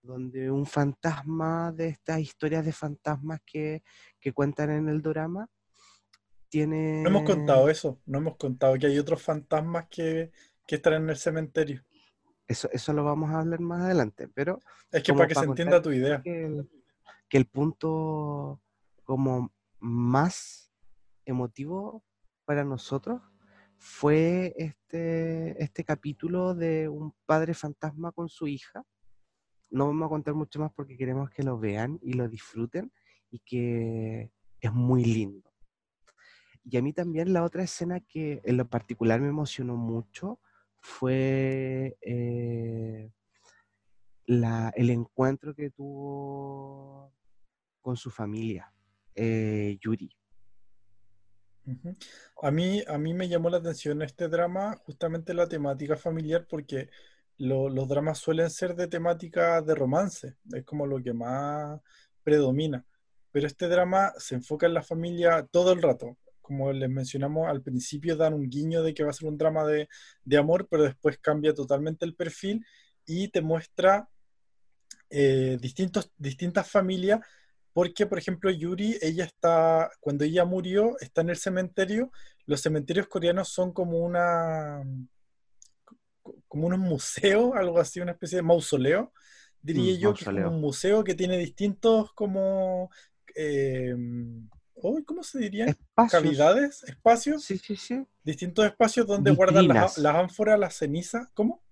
donde un fantasma de estas historias de fantasmas que, cuentan en el drama tiene...
No hemos contado eso, no hemos contado que hay otros fantasmas que, están en el cementerio.
Eso, eso lo vamos a hablar más adelante, pero...
Es que para que se entienda tu idea.
Que el, que el punto como más emotivo para nosotros fue este, este capítulo de un padre fantasma con su hija, no vamos a contar mucho más porque queremos que lo vean y lo disfruten y que es muy lindo. Y a mí también la otra escena que en lo particular me emocionó mucho fue eh, el encuentro que tuvo con su familia, eh, Yuri.
A mí, a mí me llamó la atención este drama, justamente la temática familiar, porque los dramas suelen ser de temática de romance, es como lo que más predomina. Pero este drama se enfoca en la familia todo el rato. Como les mencionamos al principio, dan un guiño de que va a ser un drama de, amor, pero después cambia totalmente el perfil y te muestra eh, distintos, distintas familias. Porque, por ejemplo, Yuri, ella está, cuando ella murió, está en el cementerio. Los cementerios coreanos son como una, como un museo, algo así, una especie de mausoleo, diría mm, yo, que es un museo que tiene distintos como... Eh, ¿Cómo se diría?
Espacios.
Cavidades, espacios.
Sí, sí, sí.
Distintos espacios donde guardan las, ánforas, las cenizas. ¿Cómo?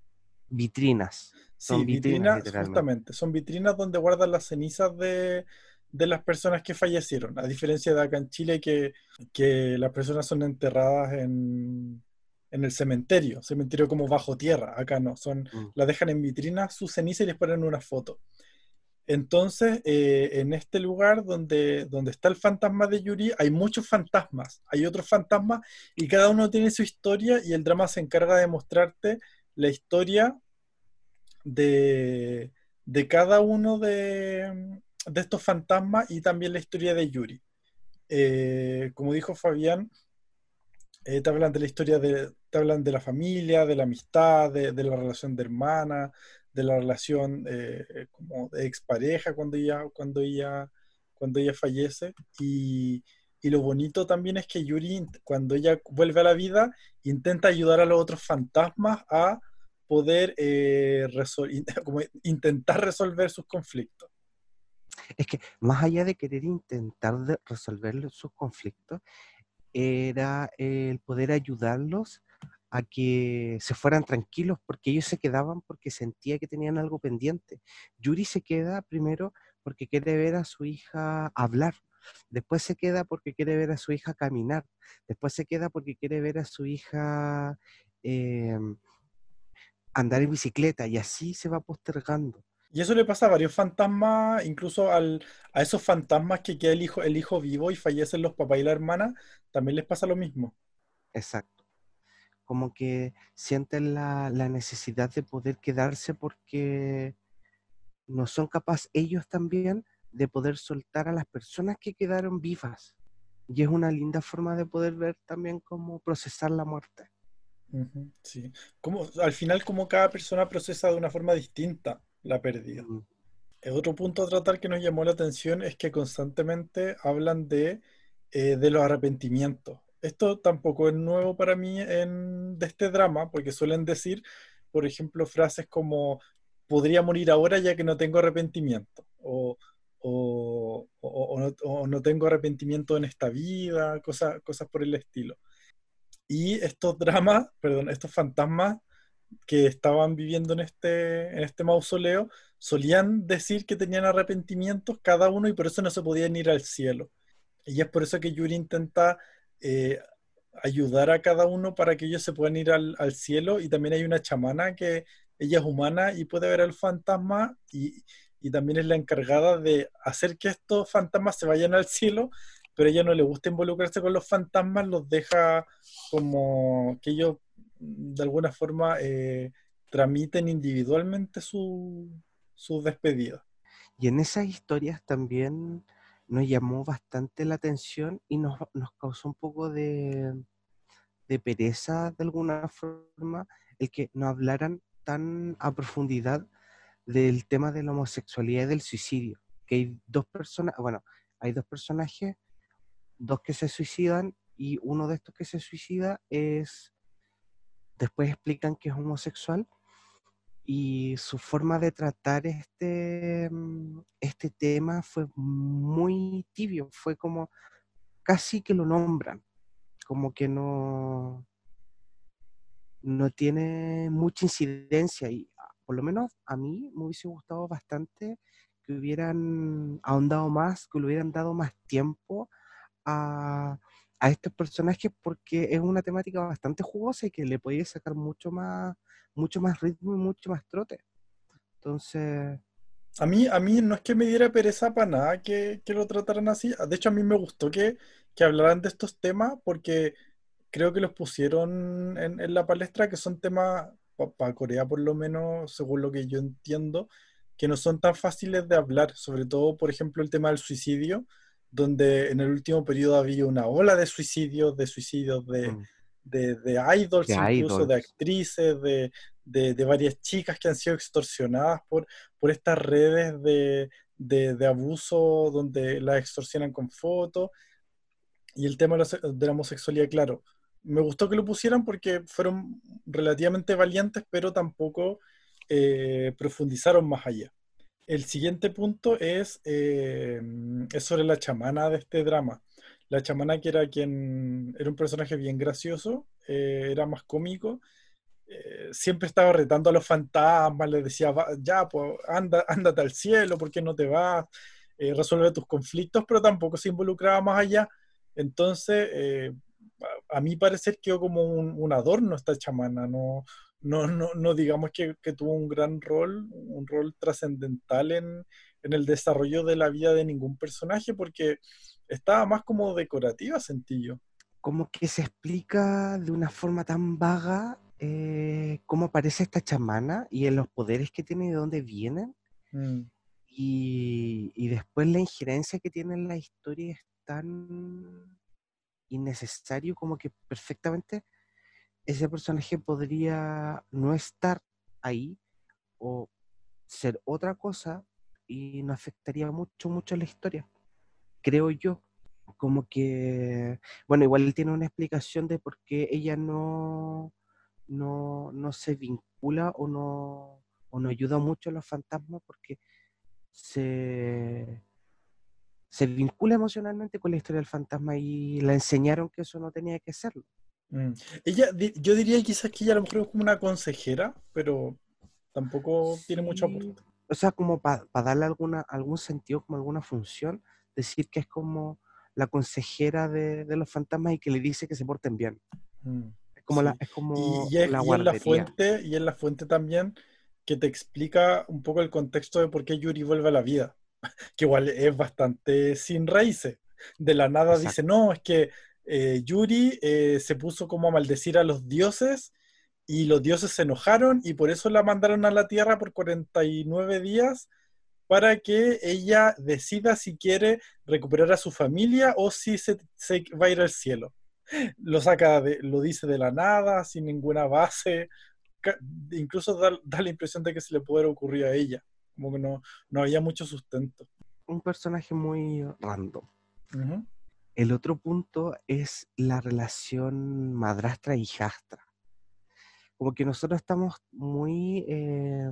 Vitrinas.
sí, vitrinas, justamente. Son vitrinas donde guardan las cenizas de, de, las personas que fallecieron. A diferencia de acá en Chile, que, que las personas son enterradas en, en el cementerio, cementerio como bajo tierra, acá no, son, mm. la dejan en vitrina su ceniza y les ponen una foto. Entonces, eh, en este lugar donde, donde está el fantasma de Yuri, hay muchos fantasmas, hay otros fantasmas y cada uno tiene su historia y el drama se encarga de mostrarte la historia de, de cada uno de, de, estos fantasmas y también la historia de Yuri. Eh, como dijo Fabián, eh, te hablan de la historia de, te hablan de la familia, de la amistad, de, la relación de hermana, de la relación eh, eh, como de expareja cuando ella, cuando ella, cuando ella fallece. Y, lo bonito también es que Yuri, cuando ella vuelve a la vida, intenta ayudar a los otros fantasmas a poder <laughs> como intentar resolver sus conflictos.
Es que más allá de querer intentar resolver sus conflictos, era el poder ayudarlos a que se fueran tranquilos porque ellos se quedaban porque sentía que tenían algo pendiente. Yuri se queda primero porque quiere ver a su hija hablar, después se queda porque quiere ver a su hija caminar, después se queda porque quiere ver a su hija em, andar en bicicleta y así se va postergando.
Y eso le pasa a varios fantasmas, incluso a esos fantasmas que queda el hijo, el hijo vivo y fallecen los papás y la hermana, también les pasa lo mismo.
Exacto. como que sienten la, la necesidad de poder quedarse porque no son capaces ellos también de poder soltar a las personas que quedaron vivas. Y es una linda forma de poder ver también cómo procesar la muerte.
sí. Como, al final, como cada persona procesa de una forma distinta la pérdida. El otro punto a tratar que nos llamó la atención es que constantemente hablan de, eh, de los arrepentimientos. Esto tampoco es nuevo para mí en, de este drama, porque suelen decir, por ejemplo, frases como podría morir ahora ya que no tengo arrepentimiento, o o, no, tengo arrepentimiento en esta vida, cosas, cosas por el estilo. Y estos dramas, perdón, estos fantasmas que estaban viviendo en este, en este mausoleo, solían decir que tenían arrepentimientos cada uno y por eso no se podían ir al cielo. Y es por eso que Yuri intenta eh, ayudar a cada uno para que ellos se puedan ir al, al, cielo. Y también hay una chamana que ella es humana y puede ver al fantasma y, y también es la encargada de hacer que estos fantasmas se vayan al cielo, pero ella no le gusta involucrarse con los fantasmas, los deja como que ellos de alguna forma eh, tramiten individualmente su, su despedida.
Y en esas historias también nos llamó bastante la atención y nos, nos causó un poco de, de pereza de alguna forma el que no hablaran tan a profundidad del tema de la homosexualidad y del suicidio. Que hay dos personas, bueno, hay dos personajes, dos que se suicidan y uno de estos que se suicida es, después explican que es homosexual y su forma de tratar este, mm, este tema fue muy tibio, fue como casi que lo nombran, como que no, no tiene mucha incidencia y por lo menos a mí me hubiese gustado bastante que hubieran ahondado más, que le hubieran dado más tiempo a, a estos personajes porque es una temática bastante jugosa y que le podía sacar mucho más, mucho más ritmo y mucho más trote. Entonces...
A mí, a mí no es que me diera pereza para nada que, que lo trataran así. De hecho, a mí me gustó que, que hablaran de estos temas porque creo que los pusieron en la palestra, que son temas para Corea por lo menos, según lo que yo entiendo, que no son tan fáciles de hablar, sobre todo, por ejemplo, el tema del suicidio, donde en el último periodo había una ola de suicidios, de suicidios de, mm. de, de idols, incluso de actrices, de, de, varias chicas que han sido extorsionadas por, por estas redes de, de, abuso donde las extorsionan con fotos. Y el tema de la homosexualidad, claro, me gustó que lo pusieran porque fueron relativamente valientes, pero tampoco eh, profundizaron más allá. El siguiente punto es, eh, es sobre la chamana de este drama. La chamana que era quien era un personaje bien gracioso, eh, era más cómico, siempre estaba retando a los fantasmas, les decía, ya, pues anda, ándate al cielo, ¿por qué no te vas? resuelve tus conflictos, pero tampoco se involucraba más allá. Entonces, a mi parecer quedó como un, adorno esta chamana, no, no, no, digamos que, tuvo un gran rol, un rol trascendental en, el desarrollo de la vida de ningún personaje, porque estaba más como decorativa, sentí yo.
Como que se explica de una forma tan vaga eh, cómo aparece esta chamana y en los poderes que tiene y de dónde vienen. Mm. Y, y, después la injerencia que tiene en la historia es tan innecesario, como que perfectamente ese personaje podría no estar ahí o ser otra cosa y no afectaría mucho, mucho la historia, creo yo. Como que, bueno, igual él tiene una explicación de por qué ella no, no, no se vincula o no, o no ayuda mucho a los fantasmas porque se, se vincula emocionalmente con la historia del fantasma y la enseñaron que eso no tenía que serlo.
Mm. Ella, yo diría quizás que ella a lo mejor es como una consejera, pero tampoco tiene mucho aporte.
O sea, como para darle alguna, algún sentido, como alguna función, decir que es como la consejera de, los fantasmas y que le dice que se porten bien. Mm, es como la, es como
y, la y la fuente, y en la fuente también que te explica un poco el contexto de por qué Yuri vuelve a la vida. <laughs> que igual es bastante sin raíces. De la nada dice, no, es que eh, Yuri eh, se puso como a maldecir a los dioses y los dioses se enojaron y por eso la mandaron a la Tierra por 49 días para que ella decida si quiere recuperar a su familia o si se, va a ir al cielo. Lo saca, de, lo dice de la nada, sin ninguna base, incluso da, la impresión de que se le puede ocurrir a ella, como que no, no había mucho sustento.
Un personaje muy random. El otro punto es la relación madrastra y hijastra. Como que nosotros estamos muy eh,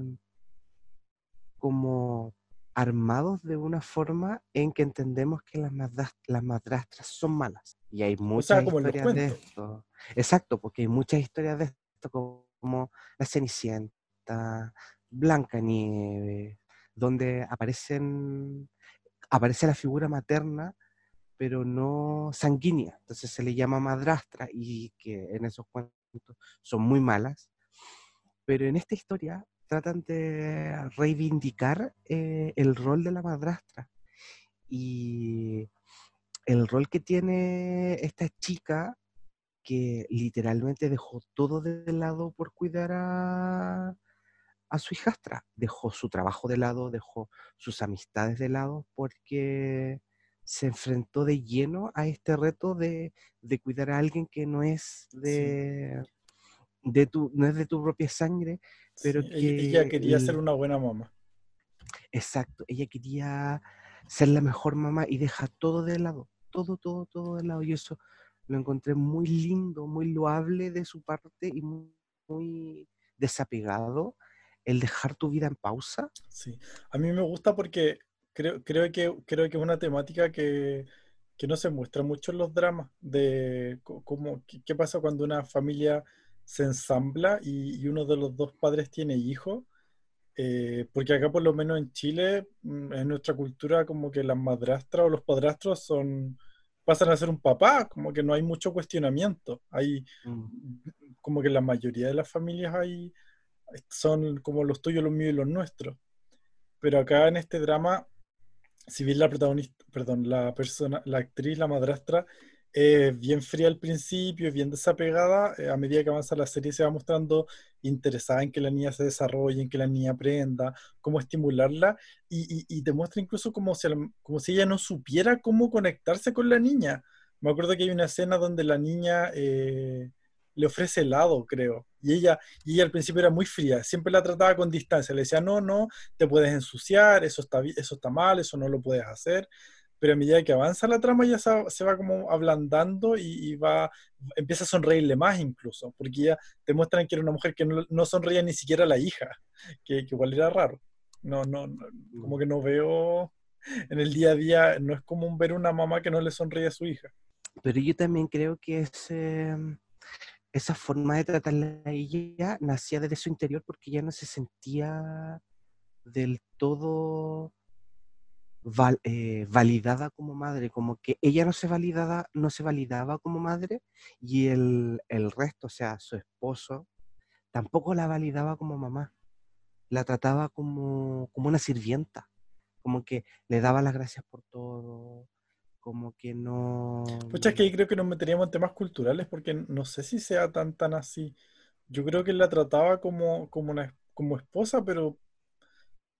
como armados de una forma en que entendemos que las, las madrastras son malas. Y hay muchas historias de esto. Exacto, porque hay muchas historias de esto como La Cenicienta, Blanca Nieve, donde aparecen, aparece la figura materna, pero no sanguínea. Entonces se le llama madrastra y que en esos cuentos son muy malas. Pero en esta historia tratan de reivindicar eh, el rol de la madrastra y el rol que tiene esta chica que literalmente dejó todo de lado por cuidar a, a su hijastra, dejó su trabajo de lado, dejó sus amistades de lado porque se enfrentó de lleno a este reto de, de cuidar a alguien que no es de, de tu, no es de tu propia sangre, pero que...
Ella quería ser una buena mamá.
Exacto, ella quería ser la mejor mamá y deja todo de lado, todo, todo, todo de lado. Y eso lo encontré muy lindo, muy loable de su parte y muy, desapegado el dejar tu vida en pausa.
Sí, a mí me gusta porque creo, creo, que, creo que es una temática que, que no se muestra mucho en los dramas, de cómo, qué pasa cuando una familia se ensambla y, uno de los dos padres tiene hijos, eh, porque acá por lo menos en Chile, mm, en nuestra cultura, como que las madrastras o los padrastros son pasan a ser un papá, como que no hay mucho cuestionamiento. Hay mm. como que la mayoría de las familias hay son como los tuyos, los míos y los nuestros. Pero acá en este drama, si bien la protagonista, perdón, la persona, la actriz, la madrastra, es bien fría al principio, bien desapegada, eh, a medida que avanza la serie se va mostrando interesada en que la niña se desarrolle, en que la niña aprenda, cómo estimularla, y, y, te muestra incluso como si, como si ella no supiera cómo conectarse con la niña. Me acuerdo que hay una escena donde la niña eh, le ofrece helado, creo, y ella, y ella al principio era muy fría, siempre la trataba con distancia, le decía, no, no, te puedes ensuciar, eso está, eso está mal, eso no lo puedes hacer pero a medida que avanza la trama ya se, va como ablandando y, va, empieza a sonreírle más incluso, porque ya te muestran que era una mujer que no, sonreía ni siquiera a la hija, que, igual era raro. No, no, como que no veo en el día a día, no es común ver una mamá que no le sonríe a su hija.
Pero yo también creo que ese, esa forma de tratarla a ella nacía desde su interior porque ya no se sentía del todo eh, validada como madre, como que ella no se, validaba, no se validaba como madre y el, el resto, o sea, su esposo, tampoco la validaba como mamá. La trataba como, como una sirvienta, como que le daba las gracias por todo, como que no...
Es que ahí creo que nos meteríamos en temas culturales porque no sé si sea tan tan así. Yo creo que la trataba como, como, una, como esposa, pero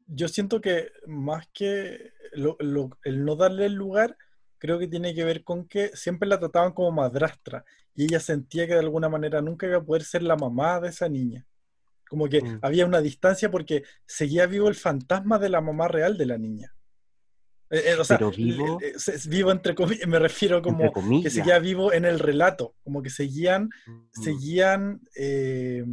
yo siento que más que el no darle el lugar, creo que tiene que ver con que siempre la trataban como madrastra y ella sentía que de alguna manera nunca iba a poder ser la mamá de esa niña. Como que mm. había una distancia porque seguía vivo el fantasma de la mamá real de la niña. Eh, eh, o sea, vivo, vivo entre comillas, me refiero como que seguía vivo en el relato, como que seguían, mm. seguían eh,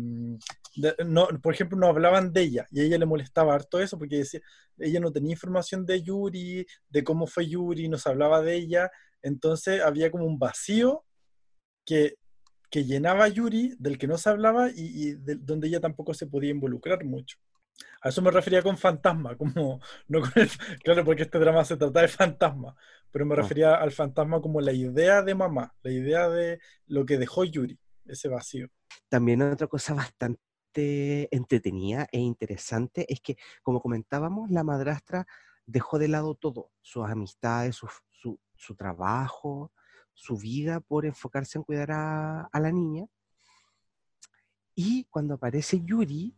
no, por ejemplo, no hablaban de ella y a ella le molestaba harto eso porque decía, ella no tenía información de Yuri, de cómo fue Yuri, no se hablaba de ella, entonces había como un vacío que, que llenaba Yuri del que no se hablaba y, donde ella tampoco se podía involucrar mucho. A eso me refería con fantasma, como, <laughs> no con claro, porque este drama se trata de fantasma, pero me ah. refería al fantasma como la idea de mamá, la idea de lo que dejó Yuri, ese vacío.
También otra cosa bastante entretenida e interesante es que, como comentábamos, la madrastra dejó de lado todo, sus amistades, su, su, trabajo, su vida por enfocarse en cuidar a, a la niña. Y cuando aparece Yuri,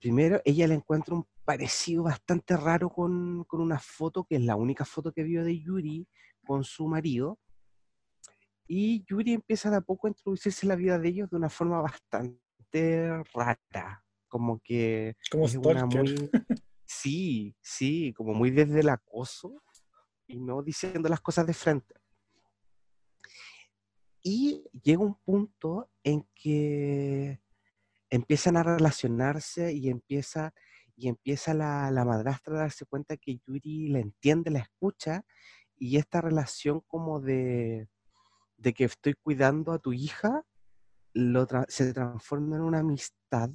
primero ella le encuentra un parecido bastante raro con, con, una foto, que es la única foto que vio de Yuri con su marido. Y Yuri empieza de a poco a introducirse en la vida de ellos de una forma bastante rara. Como que
como
es una muy... <laughs> Sí, sí, como muy desde el acoso y no diciendo las cosas de frente. Y llega un punto en que empiezan a relacionarse y empieza, y empieza la, la madrastra a darse cuenta que Yuri la entiende, la escucha, y esta relación como de, de que estoy cuidando a tu hija se transforma en una amistad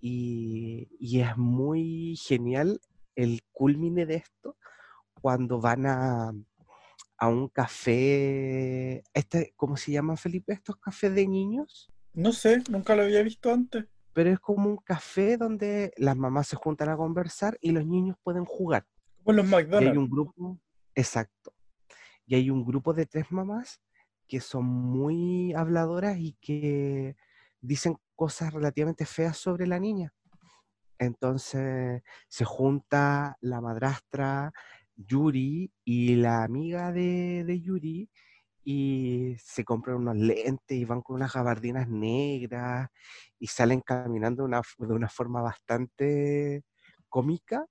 y, y, es muy genial el culmine de esto cuando van a, a un café, este, ¿cómo se llama Felipe? ¿Estos cafés de niños?
No sé, nunca lo había visto antes.
Pero es como un café donde las mamás se juntan a conversar y los niños pueden jugar.
Como los McDonald's.
Y hay un grupo, exacto. Y hay un grupo de tres mamás que son muy habladoras y que dicen cosas relativamente feas sobre la niña. Entonces se junta la madrastra, Yuri y la amiga de, de, Yuri y se compran unos lentes y van con unas gabardinas negras y salen caminando de una, de una forma bastante cómica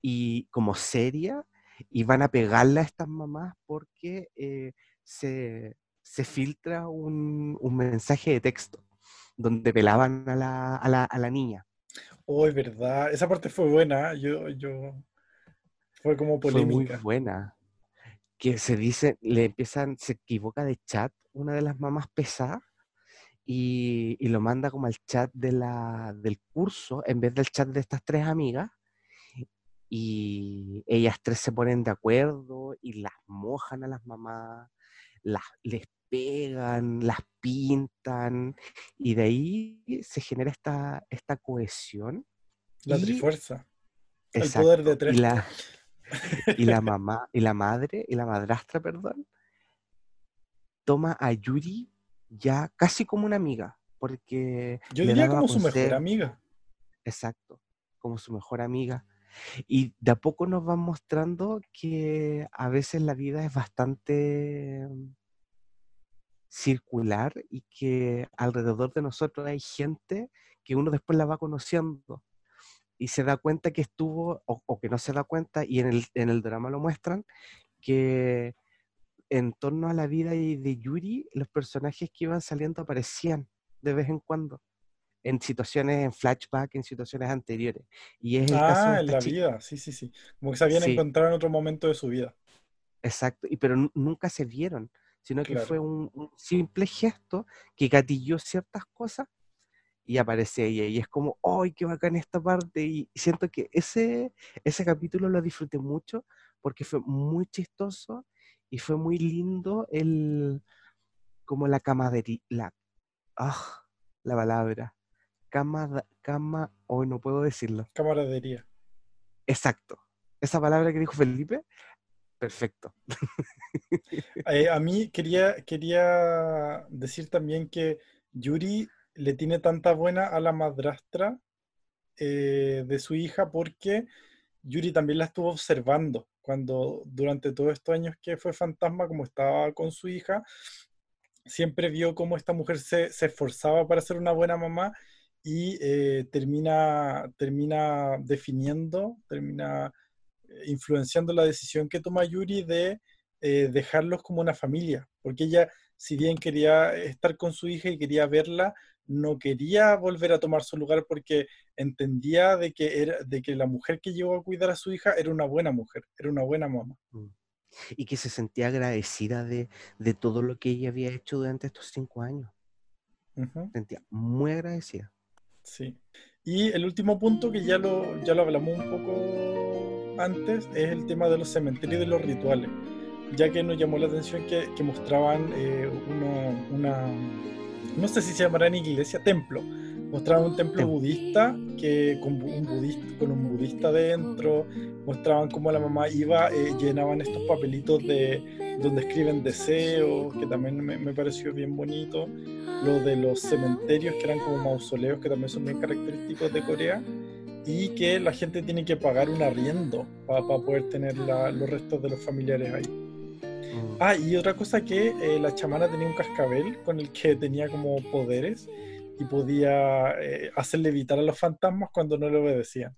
y como seria y van a pegarle a estas mamás porque eh, se, se, filtra un, un, mensaje de texto donde pelaban a la, a la, a la niña.
Oh, es verdad. Esa parte fue buena. Yo, yo fue como polémica.
Fue muy buena. Que se dice, le empiezan, se equivoca de chat una de las mamás pesadas y, y, lo manda como al chat de la, del curso en vez del chat de estas tres amigas. Y ellas tres se ponen de acuerdo y las mojan a las mamás, las, les pegan, las pintan, y de ahí se genera esta, esta cohesión.
La y, trifuerza. El poder de tres.
Y la, y la mamá, y la madre, y la madrastra, perdón, toma a Yuri ya casi como una amiga, porque...
Yo diría como su mejor amiga.
Exacto, como su mejor amiga. Y de a poco nos van mostrando que a veces la vida es bastante circular y que alrededor de nosotros hay gente que uno después la va conociendo y se da cuenta que estuvo, o, o, que no se da cuenta, y en el, en el drama lo muestran, que en torno a la vida de Yuri, los personajes que iban saliendo aparecían de vez en cuando, en situaciones, en flashback, en situaciones anteriores. Y es el
ah,
caso de
en la
chica.
vida, sí, sí, sí. Como que se habían
Sí.
encontrado en otro momento de su vida.
Exacto, y, pero nu- nunca se vieron, sino que fue un, un simple gesto que gatilló ciertas cosas y aparece ella. Y es como, ¡ay, qué bacán esta parte! Y siento que ese, ese capítulo lo disfruté mucho porque fue muy chistoso y fue muy lindo el, como la camadería, la, ah, la palabra, cama, cama, hoy no puedo decirlo.
Camaradería.
Exacto. Esa palabra que dijo Felipe, perfecto.
Eh, a mí quería, quería decir también que Yuri le tiene tanta buena a la madrastra eh, de su hija porque Yuri también la estuvo observando cuando durante todos estos años que fue fantasma, como estaba con su hija, siempre vio cómo esta mujer se, esforzaba para ser una buena mamá y eh, termina, termina definiendo, termina eh, influenciando la decisión que toma Yuri de dejarlos como una familia, porque ella, si bien quería estar con su hija y quería verla, no quería volver a tomar su lugar porque entendía de que, era, de que la mujer que llegó a cuidar a su hija era una buena mujer, era una buena mamá.
Mm. Y que se sentía agradecida de, de todo lo que ella había hecho durante estos cinco años. Se sentía muy agradecida.
sí. Y el último punto que ya lo, ya lo hablamos un poco antes es el tema de los cementerios y de los rituales, ya que nos llamó la atención que, que mostraban eh, una, no sé si se llamará en iglesia, templo, Mostraban un templo
Tem-
budista que con un budista, con un budista dentro, mostraban cómo la mamá iba, eh, llenaban estos papelitos de donde escriben deseos, que también me, me pareció bien bonito. Lo de los cementerios, que eran como mausoleos, que también son bien característicos de Corea. Y que la gente tiene que pagar un arriendo para poder tener la- los restos de los familiares ahí. Ah, y otra cosa que eh, la chamana tenía un cascabel con el que tenía como poderes y podía eh, hacer levitar a los fantasmas cuando no le obedecían.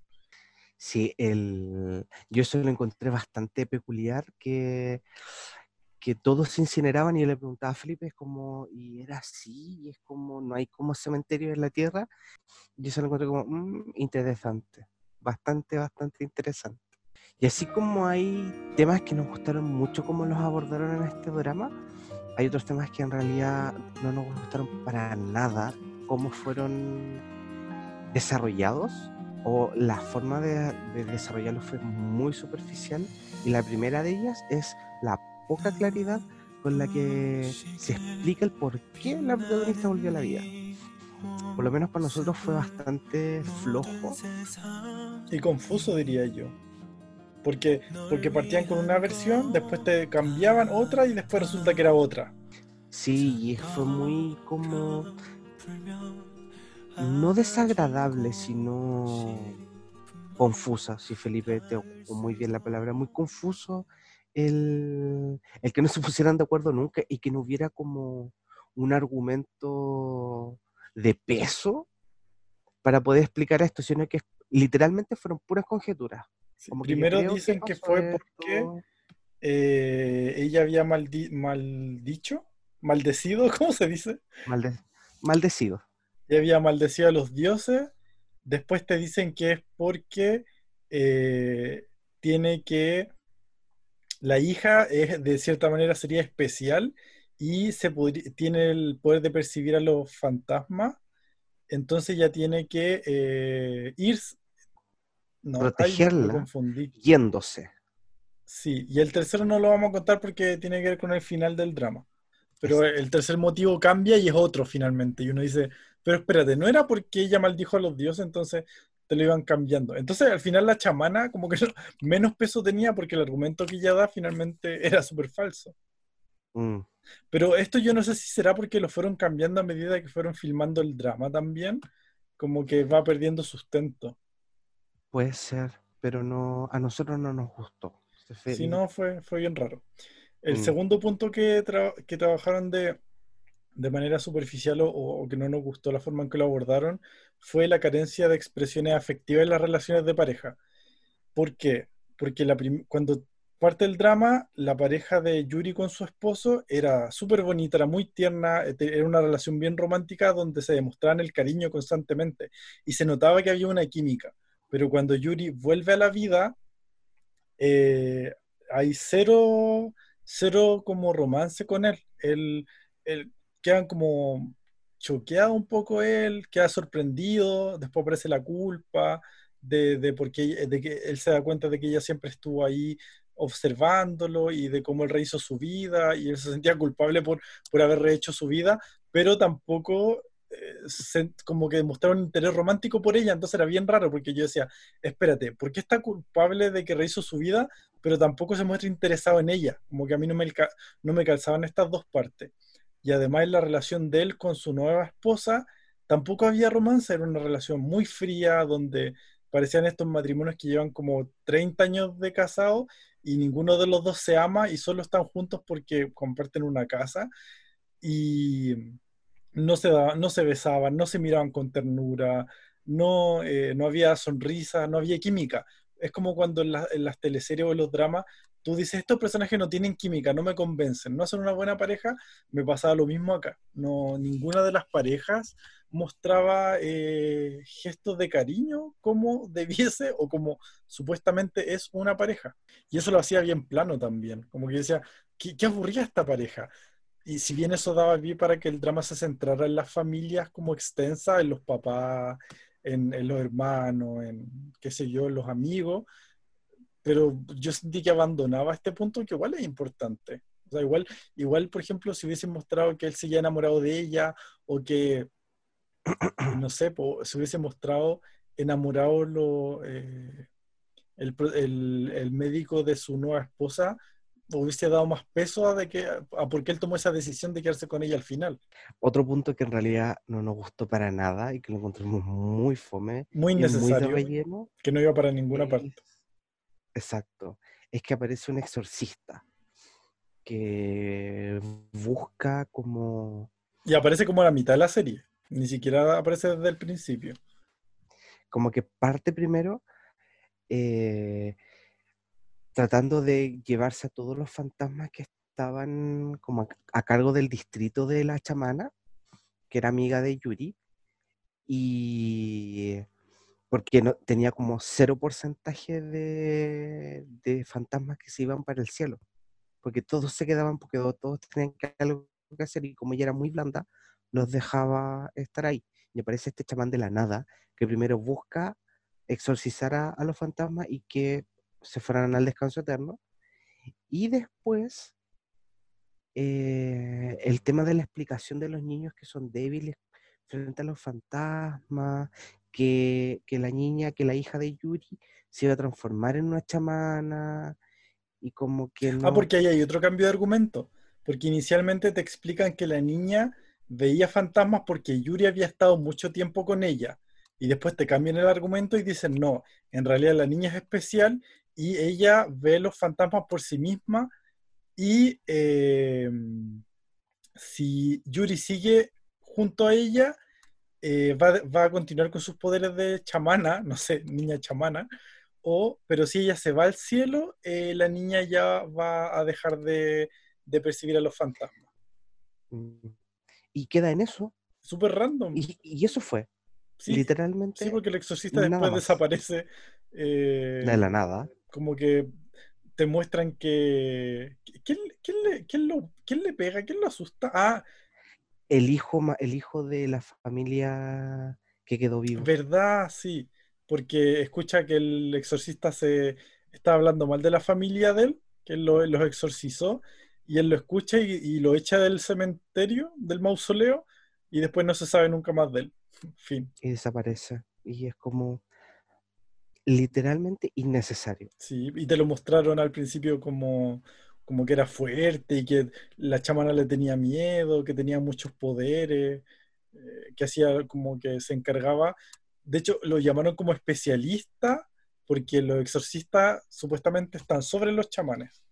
Sí, el... yo eso lo encontré bastante peculiar, que, que todos se incineraban y yo le preguntaba a Felipe, es como, y era así, y es como, no hay como cementerio en la tierra. Yo eso lo encontré como mm, interesante, bastante, bastante interesante. Y así como hay temas que nos gustaron mucho como los abordaron en este drama, hay otros temas que en realidad no nos gustaron para nada, cómo fueron desarrollados o la forma de, de desarrollarlos fue muy superficial y la primera de ellas es la poca claridad con la que se explica el por qué la protagonista volvió a la vida. Por lo menos para nosotros fue bastante flojo.
Y confuso, diría yo. Porque, porque partían con una versión, después te cambiaban otra y después resulta que era otra.
Sí, y fue muy como... No desagradable, sino confusa, si Felipe te ocupó muy bien la palabra, muy confuso el, el que no se pusieran de acuerdo nunca y que no hubiera como un argumento de peso para poder explicar esto, sino que literalmente fueron puras conjeturas. Como
Primero dicen que fue porque eh, ella había maldi- maldicho, maldecido, <laughs> ¿cómo se dice?
Malde- maldecido.
Ella había maldecido a los dioses. Después te dicen que es porque eh, tiene que. La hija es, de cierta manera sería especial y se tiene el poder de percibir a los fantasmas. Entonces ya tiene que eh, ir. No, ay,
Protegerla.
confundí.
Yéndose.
Sí, y el tercero no lo vamos a contar porque tiene que ver con el final del drama. Pero el tercer motivo cambia y es otro finalmente. Y uno dice, pero espérate, no era porque ella maldijo a los dioses, entonces te lo iban cambiando. Entonces al final la chamana como que no- menos peso tenía porque el argumento que ella da finalmente <laughs> era súper falso.
Mm.
Pero esto yo no sé si será porque lo fueron cambiando a medida que fueron filmando el drama también, como que va perdiendo sustento.
Puede ser, pero no, a nosotros no nos gustó.
Si no, fue, fue bien raro. El
Mm.
segundo punto que, tra- que trabajaron de, de manera superficial o, o que no nos gustó la forma en que lo abordaron fue la carencia de expresiones afectivas en las relaciones de pareja. ¿Por qué? Porque la cuando parte el drama, la pareja de Yuri con su esposo era súper bonita, era muy tierna, eh, era una relación bien romántica donde se demostraban el cariño constantemente y se notaba que había una química. Pero cuando Yuri vuelve a la vida, eh, hay cero, cero como romance con él. Él, él quedan como choqueado un poco él, queda sorprendido, después aparece la culpa de, de, por qué ella- de que él se da cuenta de que ella siempre estuvo ahí observándolo y de cómo él rehizo su vida y él se sentía culpable por, por haber rehecho su vida, pero tampoco se- como que demostraron interés romántico por ella, entonces era bien raro porque yo decía, espérate, ¿por qué está culpable de que rehizo su vida, pero tampoco se muestra interesado en ella? Como que a mí no me, no me calzaban estas dos partes. Y además en la relación de él con su nueva esposa, tampoco había romance, era una relación muy fría, donde parecían estos matrimonios que llevan como 30 años de casado y ninguno de los dos se ama y solo están juntos porque comparten una casa y no se, no se besaban, no se miraban con ternura, no, eh, no había sonrisa, no había química. Es como cuando en, la- en las teleseries o en los dramas tú dices, estos personajes no tienen química, no me convencen, no son una buena pareja, me pasaba lo mismo acá. No, ninguna de las parejas mostraba eh, gestos de cariño como debiese o como supuestamente es una pareja. Y eso lo hacía bien plano también, como que decía, ¿qué, qué aburría esta pareja? Y si bien eso daba pie para que el drama se centrara en las familias como extensas, en los papás, en, los hermanos, en qué sé yo, en los amigos, pero yo sentí que abandonaba este punto que igual es importante. O sea, igual, igual, por ejemplo, si hubiesen mostrado que él se había enamorado de ella o que <clears throat> no sé, po, se hubiese mostrado enamorado lo, eh, el, el- el médico de su nueva esposa, hubiese dado más peso a, de que, a por qué él tomó esa decisión de quedarse con ella al final.
Otro punto que en realidad no nos gustó para nada y que lo encontramos muy fome
Muy
y muy de
innecesario,
relleno.
que no iba para ninguna
es-
parte.
Exacto. Es que aparece un exorcista que busca como,
Y aparece como a la mitad de la serie, ni siquiera aparece desde el principio.
como que parte primero eh, tratando de llevarse a todos los fantasmas que estaban como a, cargo del distrito de la chamana, que era amiga de Yuri, y porque no, tenía como cero porcentaje de, de fantasmas que se iban para el cielo, porque todos se quedaban, porque to- todos tenían que algo que hacer, y como ella era muy blanda, los dejaba estar ahí. Y aparece este chamán de la nada, que primero busca exorcizar a los fantasmas y que se fueran al descanso eterno. Y después, eh, el tema de la explicación de los niños que son débiles frente a los fantasmas, que, que la niña, que la hija de Yuri se iba a transformar en una chamana y como que no...
Ah, porque ahí hay otro cambio de argumento. Porque inicialmente te explican que la niña veía fantasmas porque Yuri había estado mucho tiempo con ella. Y después te cambian el argumento y dicen, no, en realidad la niña es especial y ella ve los fantasmas por sí misma. Y eh, si Yuri sigue junto a ella, eh, va, va a continuar con sus poderes de chamana, no sé, niña chamana, o, pero si ella se va al cielo, eh, la niña ya va a dejar de, de percibir a los fantasmas.
Mm, Y queda en eso.
Súper random.
Y, y eso fue,
Sí,
literalmente,
sí, porque el exorcista después
más.
desaparece. eh,
de la nada.
Como que te muestran que... ¿Quién, quién le, quién lo, quién le pega? ¿Quién lo asusta? Ah,
El hijo, ma- el hijo de la familia que quedó vivo.
verdad, sí. Porque escucha que el exorcista se está hablando mal de la familia de él, que él lo- los exorcizó, y él lo escucha y, y lo echa del cementerio, del mausoleo, y después no se sabe nunca más de él. <laughs> Fin.
y desaparece. Y es como literalmente innecesario.
Sí, y te lo mostraron al principio como, como que era fuerte y que la chamana le tenía miedo, que tenía muchos poderes, eh, que hacía como que se encargaba. De hecho, lo llamaron como especialista porque los exorcistas supuestamente están sobre los chamanes.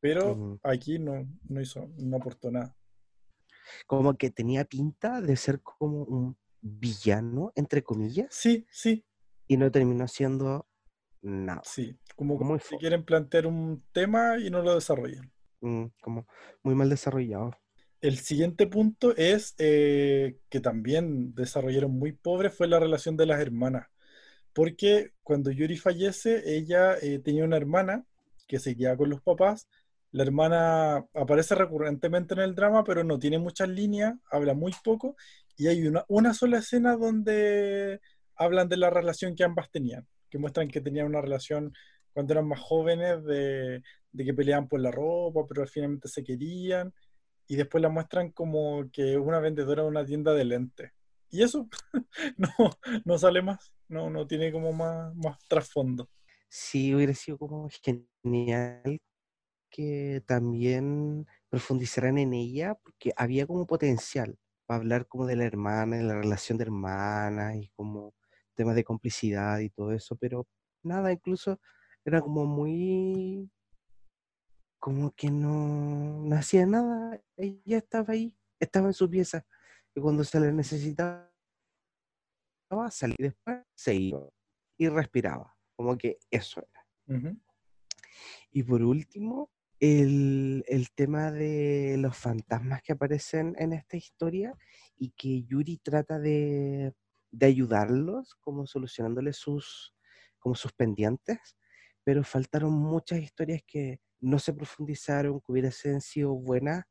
Pero aquí no, no hizo, no aportó nada.
Como que tenía pinta de ser como un villano, entre comillas,
Sí, sí,
y no terminó siendo nada.
sí. Como que
fome.
quieren plantear un tema y no lo desarrollan.
Mm, como muy mal desarrollado.
El siguiente punto es eh, que también desarrollaron muy pobre fue la relación de las hermanas. Porque cuando Yuri fallece, ella eh, tenía una hermana que se queda con los papás. La hermana aparece recurrentemente en el drama, pero no tiene muchas líneas, habla muy poco. Y hay una, una sola escena donde hablan de la relación que ambas tenían, que muestran que tenían una relación cuando eran más jóvenes, de, de que peleaban por la ropa, pero finalmente se querían y después la muestran como que una vendedora de una tienda de lentes. Y eso <laughs> no, no sale más, no, no tiene como más, más trasfondo.
Sí, hubiera sido como genial que también profundizaran en ella, porque había como potencial para hablar como de la hermana, de la relación de hermanas y como temas de complicidad y todo eso, pero nada, incluso era como muy, como que no, no hacía nada, ella estaba ahí, estaba en su pieza, y cuando se le necesitaba, salía después, se iba y respiraba, como que eso era. Y por último, el, el tema de los fantasmas que aparecen en esta historia y que Yuri trata de, de ayudarlos, como solucionándoles sus, como sus pendientes, pero faltaron muchas historias que no se profundizaron, que hubiesen sido buenas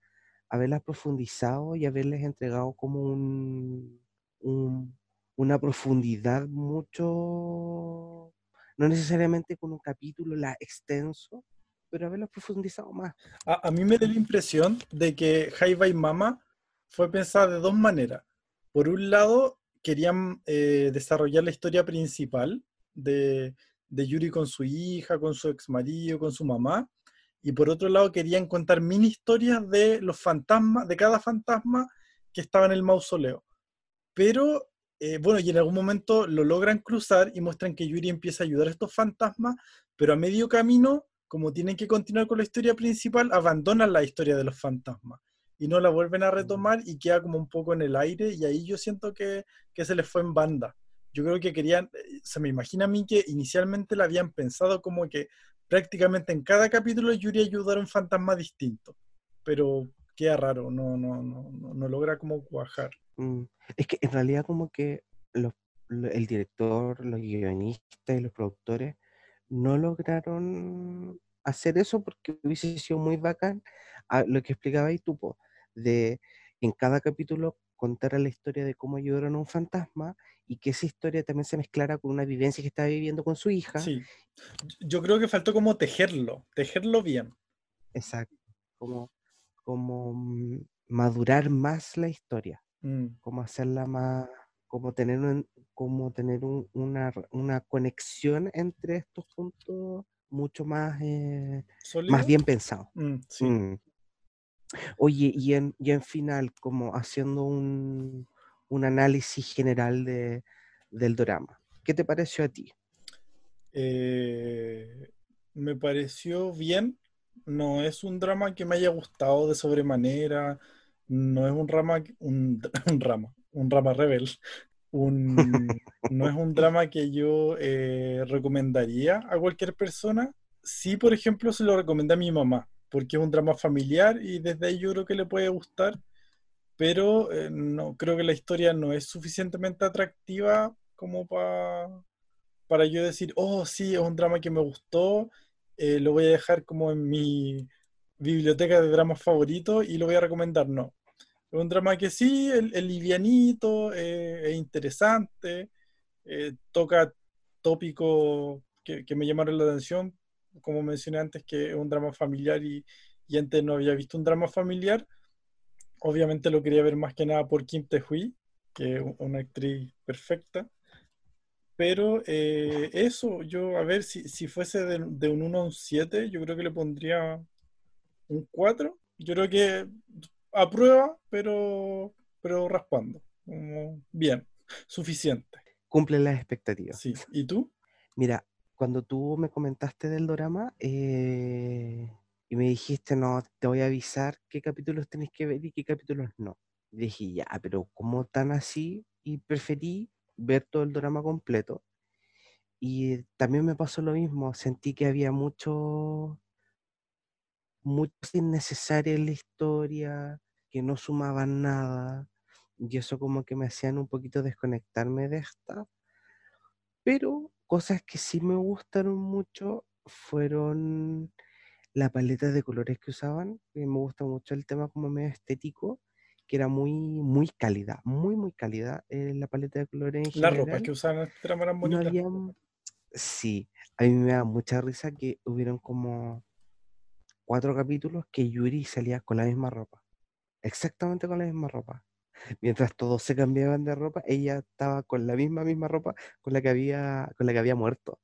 haberlas profundizado y haberles entregado como un, un- una profundidad mucho, no necesariamente con un capítulo la extenso, pero haberlos profundizado más.
A, mí me da la impresión de que High by Mama fue pensada de dos maneras. por un lado, querían eh, desarrollar la historia principal de, de Yuri con su hija, con su ex marido, con su mamá, y por otro lado querían contar mini historias de los fantasmas, de cada fantasma que estaba en el mausoleo. Pero, eh, bueno, y en algún momento lo logran cruzar y muestran que Yuri empieza a ayudar a estos fantasmas, pero a medio camino, como tienen que continuar con la historia principal, abandonan la historia de los fantasmas y no la vuelven a retomar y queda como un poco en el aire y ahí yo siento que, que se les fue en banda. Yo creo que querían, eh, se me imagina a mí que inicialmente la habían pensado como que prácticamente en cada capítulo Yuri ayudar a un fantasma distinto, pero queda raro, no, no, no, no, logra como cuajar.
Mm, es que en realidad como que el director, los guionistas y los productores no lograron hacer eso porque hubiese sido muy bacán a lo que explicaba ahí tú, de en cada capítulo contar la historia de cómo ayudaron a un fantasma y que esa historia también se mezclara con una vivencia que estaba viviendo con su hija.
Sí, yo creo que faltó como tejerlo, tejerlo bien.
Exacto, como, como mm, madurar más la historia, mm. como hacerla más, como tener, un, como tener una, una, conexión entre estos puntos mucho más, eh, más bien pensado. Mm, sí. Oye, y en, y en final, como haciendo un, un análisis general de, del drama. ¿Qué te pareció a ti?
Eh, me pareció bien. No es un drama que me haya gustado de sobremanera. No es un drama, un, <laughs> un drama, un drama rebel. Un, no es un <laughs> drama que yo eh, recomendaría a cualquier persona. Sí, por ejemplo, se lo recomendé a mi mamá, porque es un drama familiar y desde ahí yo creo que le puede gustar pero eh, no creo que la historia no es suficientemente atractiva como para yo decir, oh, sí, es un drama que me gustó, eh, lo voy a dejar como en mi biblioteca de dramas favoritos y lo voy a recomendar. No. Es un drama que sí, es, livianito, eh, es interesante, toca tópicos que, me llamaron la atención, como mencioné antes, que es un drama familiar y, y antes no había visto un drama familiar obviamente lo quería ver más que nada por Kim Tae-hui, que es una actriz perfecta. Pero eh, eso, yo, a ver, si, si fuese de, un 1 a un 7, yo creo que le pondría un 4. Yo creo que aprueba, pero, pero raspando. bien, suficiente.
Cumple las expectativas.
Sí, ¿y tú?
Mira, cuando tú me comentaste del drama, eh, y me dijiste, no, te voy a avisar qué capítulos tenés que ver y qué capítulos no. dije, ya, pero ¿cómo tan así? Y preferí ver todo el drama completo. Y también me pasó lo mismo, sentí que había mucho, mucho innecesario en la historia, que no sumaban nada, y eso como que me hacían un poquito desconectarme de esta. Pero cosas que sí me gustaron mucho fueron la paleta de colores que usaban, me gusta mucho el tema como medio estético, que era muy, muy cálida, muy, muy cálida eh, la paleta de colores
en La ropa que usaban eran bonitas.
sí, a mí me da mucha risa que hubieron como cuatro capítulos que Yuri salía con la misma ropa, exactamente con la misma ropa. Mientras todos se cambiaban de ropa, ella estaba con la misma, misma ropa con la que había, con la que había muerto.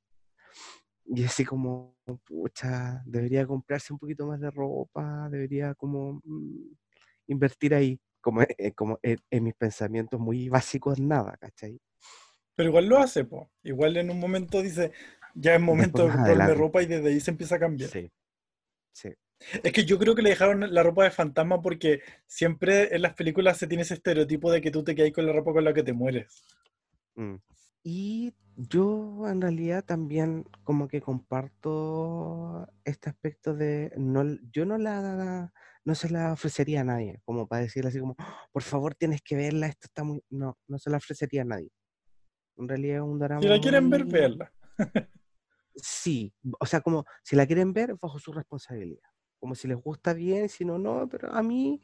Y así como, pucha, debería comprarse un poquito más de ropa, debería como mm, invertir ahí, como, eh, como en, mis pensamientos muy básicos, nada, ¿cachai?
Pero igual lo hace, po. Igual en un momento dice, ya es momento de comprarme ropa y desde ahí se empieza a cambiar. Sí. Sí. Es que yo creo que le dejaron la ropa de fantasma porque siempre en las películas se tiene ese estereotipo de que tú te quedas con la ropa con la que te mueres.
Mm. Y yo en realidad también como que comparto este aspecto de no, yo no la no se la ofrecería a nadie, como para decirle así como, por favor tienes que verla, esto está muy. No, no se la ofrecería a nadie. En realidad es un drama.
Si la quieren ver, verla. <laughs>
sí, o sea, como si la quieren ver, bajo su responsabilidad. Como si les gusta bien, si no, no, pero a mí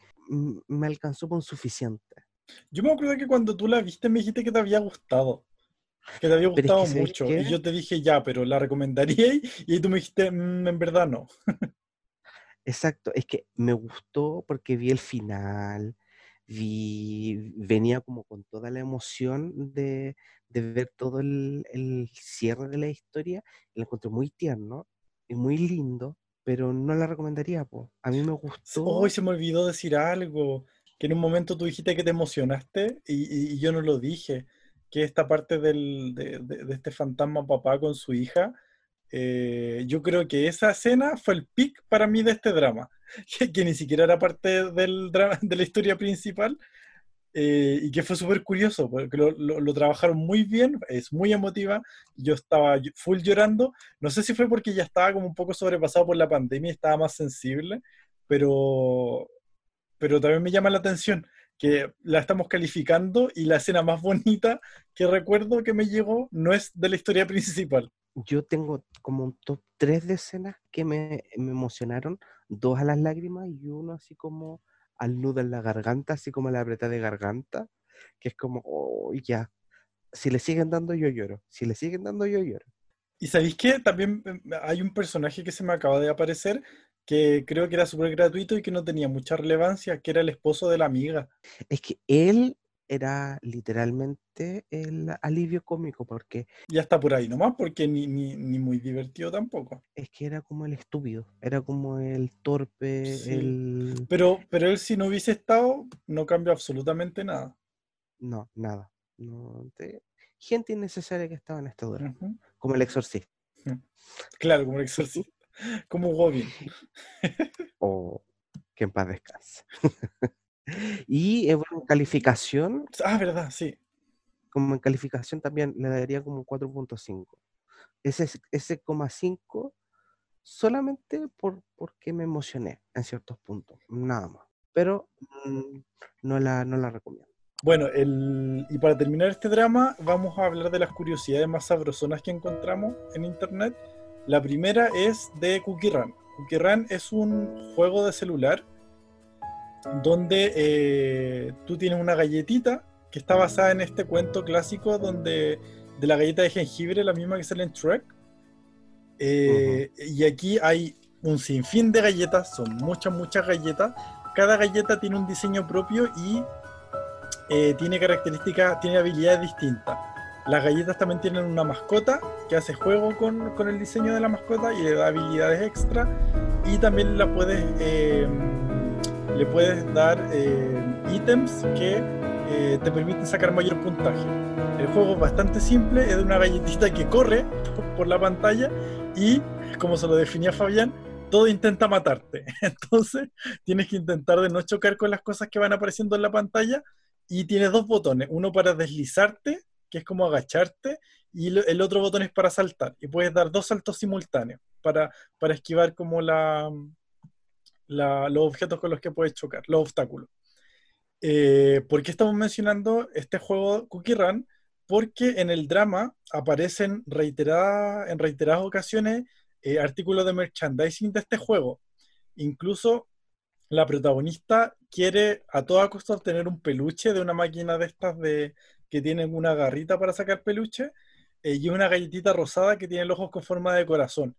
me alcanzó con suficiente.
Yo me acuerdo que cuando tú la viste me dijiste que te había gustado. Que te había gustado mucho. Y yo te dije, ya, pero la recomendaría. <laughs> Y tú me dijiste, mm, en verdad no.
Exacto, es que me gustó porque vi el final, vi, venía como con toda la emoción de, de ver todo el, el cierre de la historia. La encontré muy tierno y muy lindo, pero no la recomendaría, po. A mí me gustó.
Hoy se me olvidó decir algo, que en un momento tú dijiste que te emocionaste y, y- y yo no lo dije, que esta parte del, de, de- de este fantasma papá con su hija, eh, yo creo que esa escena fue el pic para mí de este drama, <laughs> que, que ni siquiera era parte del drama, de la historia principal, eh, y que fue súper curioso, porque lo, lo- lo trabajaron muy bien, es muy emotiva, yo estaba ll- full llorando, no sé si fue porque ya estaba como un poco sobrepasado por la pandemia estaba más sensible, pero, pero también me llama la atención que la estamos calificando y la escena más bonita que recuerdo que me llegó no es de la historia <laughs> principal.
Yo tengo como un top 3 de escenas que me, me emocionaron, dos a las lágrimas y uno así como al nudo en la garganta, así como a la apretada de garganta, que es como, oh, ya, si le siguen dando yo lloro, si le siguen dando yo lloro.
Y sabéis que también eh, hay un personaje que se me acaba de aparecer que creo que era súper gratuito y que no tenía mucha relevancia, que era el esposo de la amiga.
Es que él era literalmente el alivio cómico, porque
Ya está por ahí nomás, porque ni, ni, ni muy divertido tampoco.
es que era como el estúpido, era como el torpe,
Sí.
el...
Pero, pero él si no hubiese estado, no cambia absolutamente nada.
No, nada. No, te- Gente innecesaria que estaba en esta dura, como el exorcista.
Claro, como el exorcista. <laughs> Como Gobin. <laughs>
o que en paz descanse. <laughs> y eh, bueno, en calificación,
Ah, verdad, sí.
como en calificación también le daría como un 4.5. Ese, es- ese coma 5 solamente por, porque me emocioné en ciertos puntos, nada más. Pero mm, no, la, no la recomiendo.
Bueno, el, y para terminar este drama, vamos a hablar de las curiosidades más sabrosonas que encontramos en internet. La primera es de Cookie Run. Cookie Run es un juego de celular donde eh, tú tienes una galletita que está basada en este cuento clásico donde de la galleta de jengibre, la misma que sale en Shrek. Eh, Y aquí hay un sinfín de galletas, son muchas, muchas galletas. Cada galleta tiene un diseño propio y eh, tiene características, tiene habilidades distintas. Las galletas también tienen una mascota que hace juego con, con el diseño de la mascota y le da habilidades extra. Y también la puedes, le puedes dar eh, ítems que eh, te permiten sacar mayor puntaje. El juego es bastante simple, es de una galletita que corre <laughs> por, la pantalla y, como se lo definía Fabián, todo intenta matarte. <laughs> Entonces, tienes que intentar de no chocar con las cosas que van apareciendo en la pantalla y tienes dos botones, uno para deslizarte, que es como agacharte, y el otro botón es para saltar. Y puedes dar dos saltos simultáneos para, para esquivar como la, los objetos con los que puedes chocar, los obstáculos. Eh, ¿Por qué estamos mencionando este juego Cookie Run? Porque en el drama aparecen reiteradas, en reiteradas ocasiones eh, artículos de merchandising de este juego. Incluso la protagonista quiere a toda costa obtener un peluche de una máquina de estas de, que tienen una garrita para sacar peluche eh, y una galletita rosada que tiene los ojos con forma de corazón.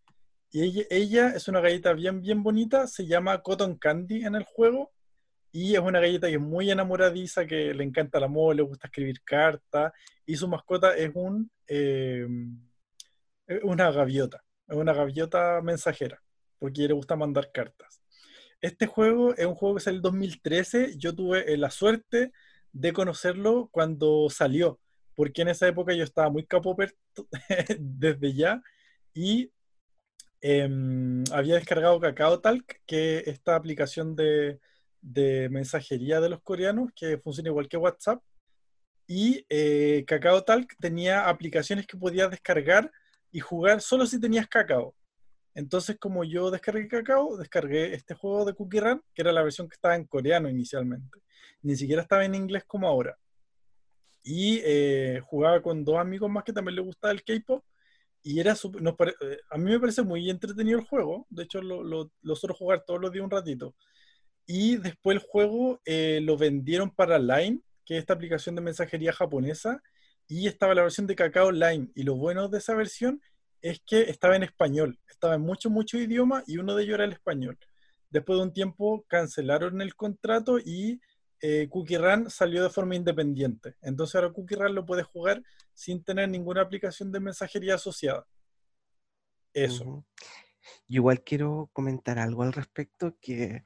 Y ella, es una galleta bien, bien bonita, se llama Cotton Candy en el juego y es una galleta que es muy enamoradiza, que le encanta el amor, le gusta escribir cartas y su mascota es un, es una gaviota, es una gaviota mensajera, porque le gusta mandar cartas. Este juego es un juego que salió en 2013. Yo tuve eh, la suerte de conocerlo cuando salió, porque en esa época yo estaba muy capoperto <laughs> desde ya y em, había descargado Kakao Talk, que es esta aplicación de, de mensajería de los coreanos que funciona igual que WhatsApp. Y eh, Kakao Talk tenía aplicaciones que podías descargar y jugar solo si tenías Kakao. Entonces, como yo descargué Kakao, descargué este juego de Cookie Run, que era la versión que estaba en coreano inicialmente. Ni siquiera estaba en inglés como ahora. Y eh, jugaba con dos amigos más que también les gustaba el K-pop. Y era eh, a mí me parece muy entretenido el juego. De hecho, lo, lo, lo suelo jugar todos los días un ratito. Y después el juego eh, lo vendieron para Line, que es esta aplicación de mensajería japonesa. Y estaba la versión de Kakao Line. Y lo bueno de esa versión es que estaba en español, estaba en muchos, muchos idiomas y uno de ellos era el español. Después de un tiempo cancelaron el contrato y eh, Cookie Run salió de forma independiente. Entonces ahora Cookie Run lo puedes jugar sin tener ninguna aplicación de mensajería asociada. Eso.
Ujú. Igual quiero comentar algo al respecto que,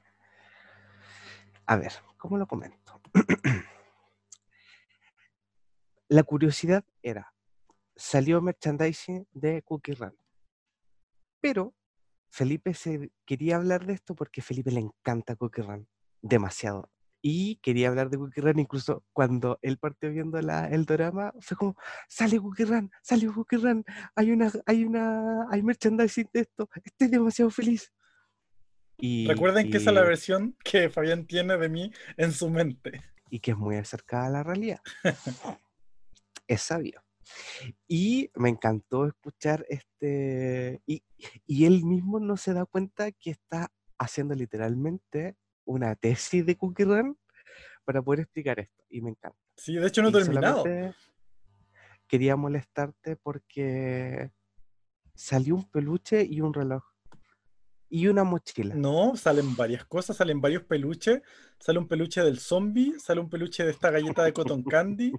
a ver, ¿cómo lo comento? <clears throat> La curiosidad era, salió merchandising de Cookie Run, pero Felipe se quería hablar de esto porque Felipe le encanta Cookie Run demasiado. Y quería hablar de Cookie Run incluso cuando él partió viendo la, el drama, fue como, sale Cookie Run, sale Cookie Run, hay una, hay una, hay merchandising de esto, estoy demasiado feliz. Y,
Recuerden que esa es la versión que Fabián tiene de mí en su mente.
y que es muy acercada a la realidad. es sabio. Y me encantó escuchar este, y, y él mismo no se da cuenta que está haciendo literalmente una tesis de Cookie Run para poder explicar esto. Y me encanta.
Sí, de hecho no he terminado.
Quería molestarte porque salió un peluche y un reloj. Y una mochila.
No, salen varias cosas, salen varios peluches. Sale un peluche del zombie, sale un peluche de esta galleta de cotton candy,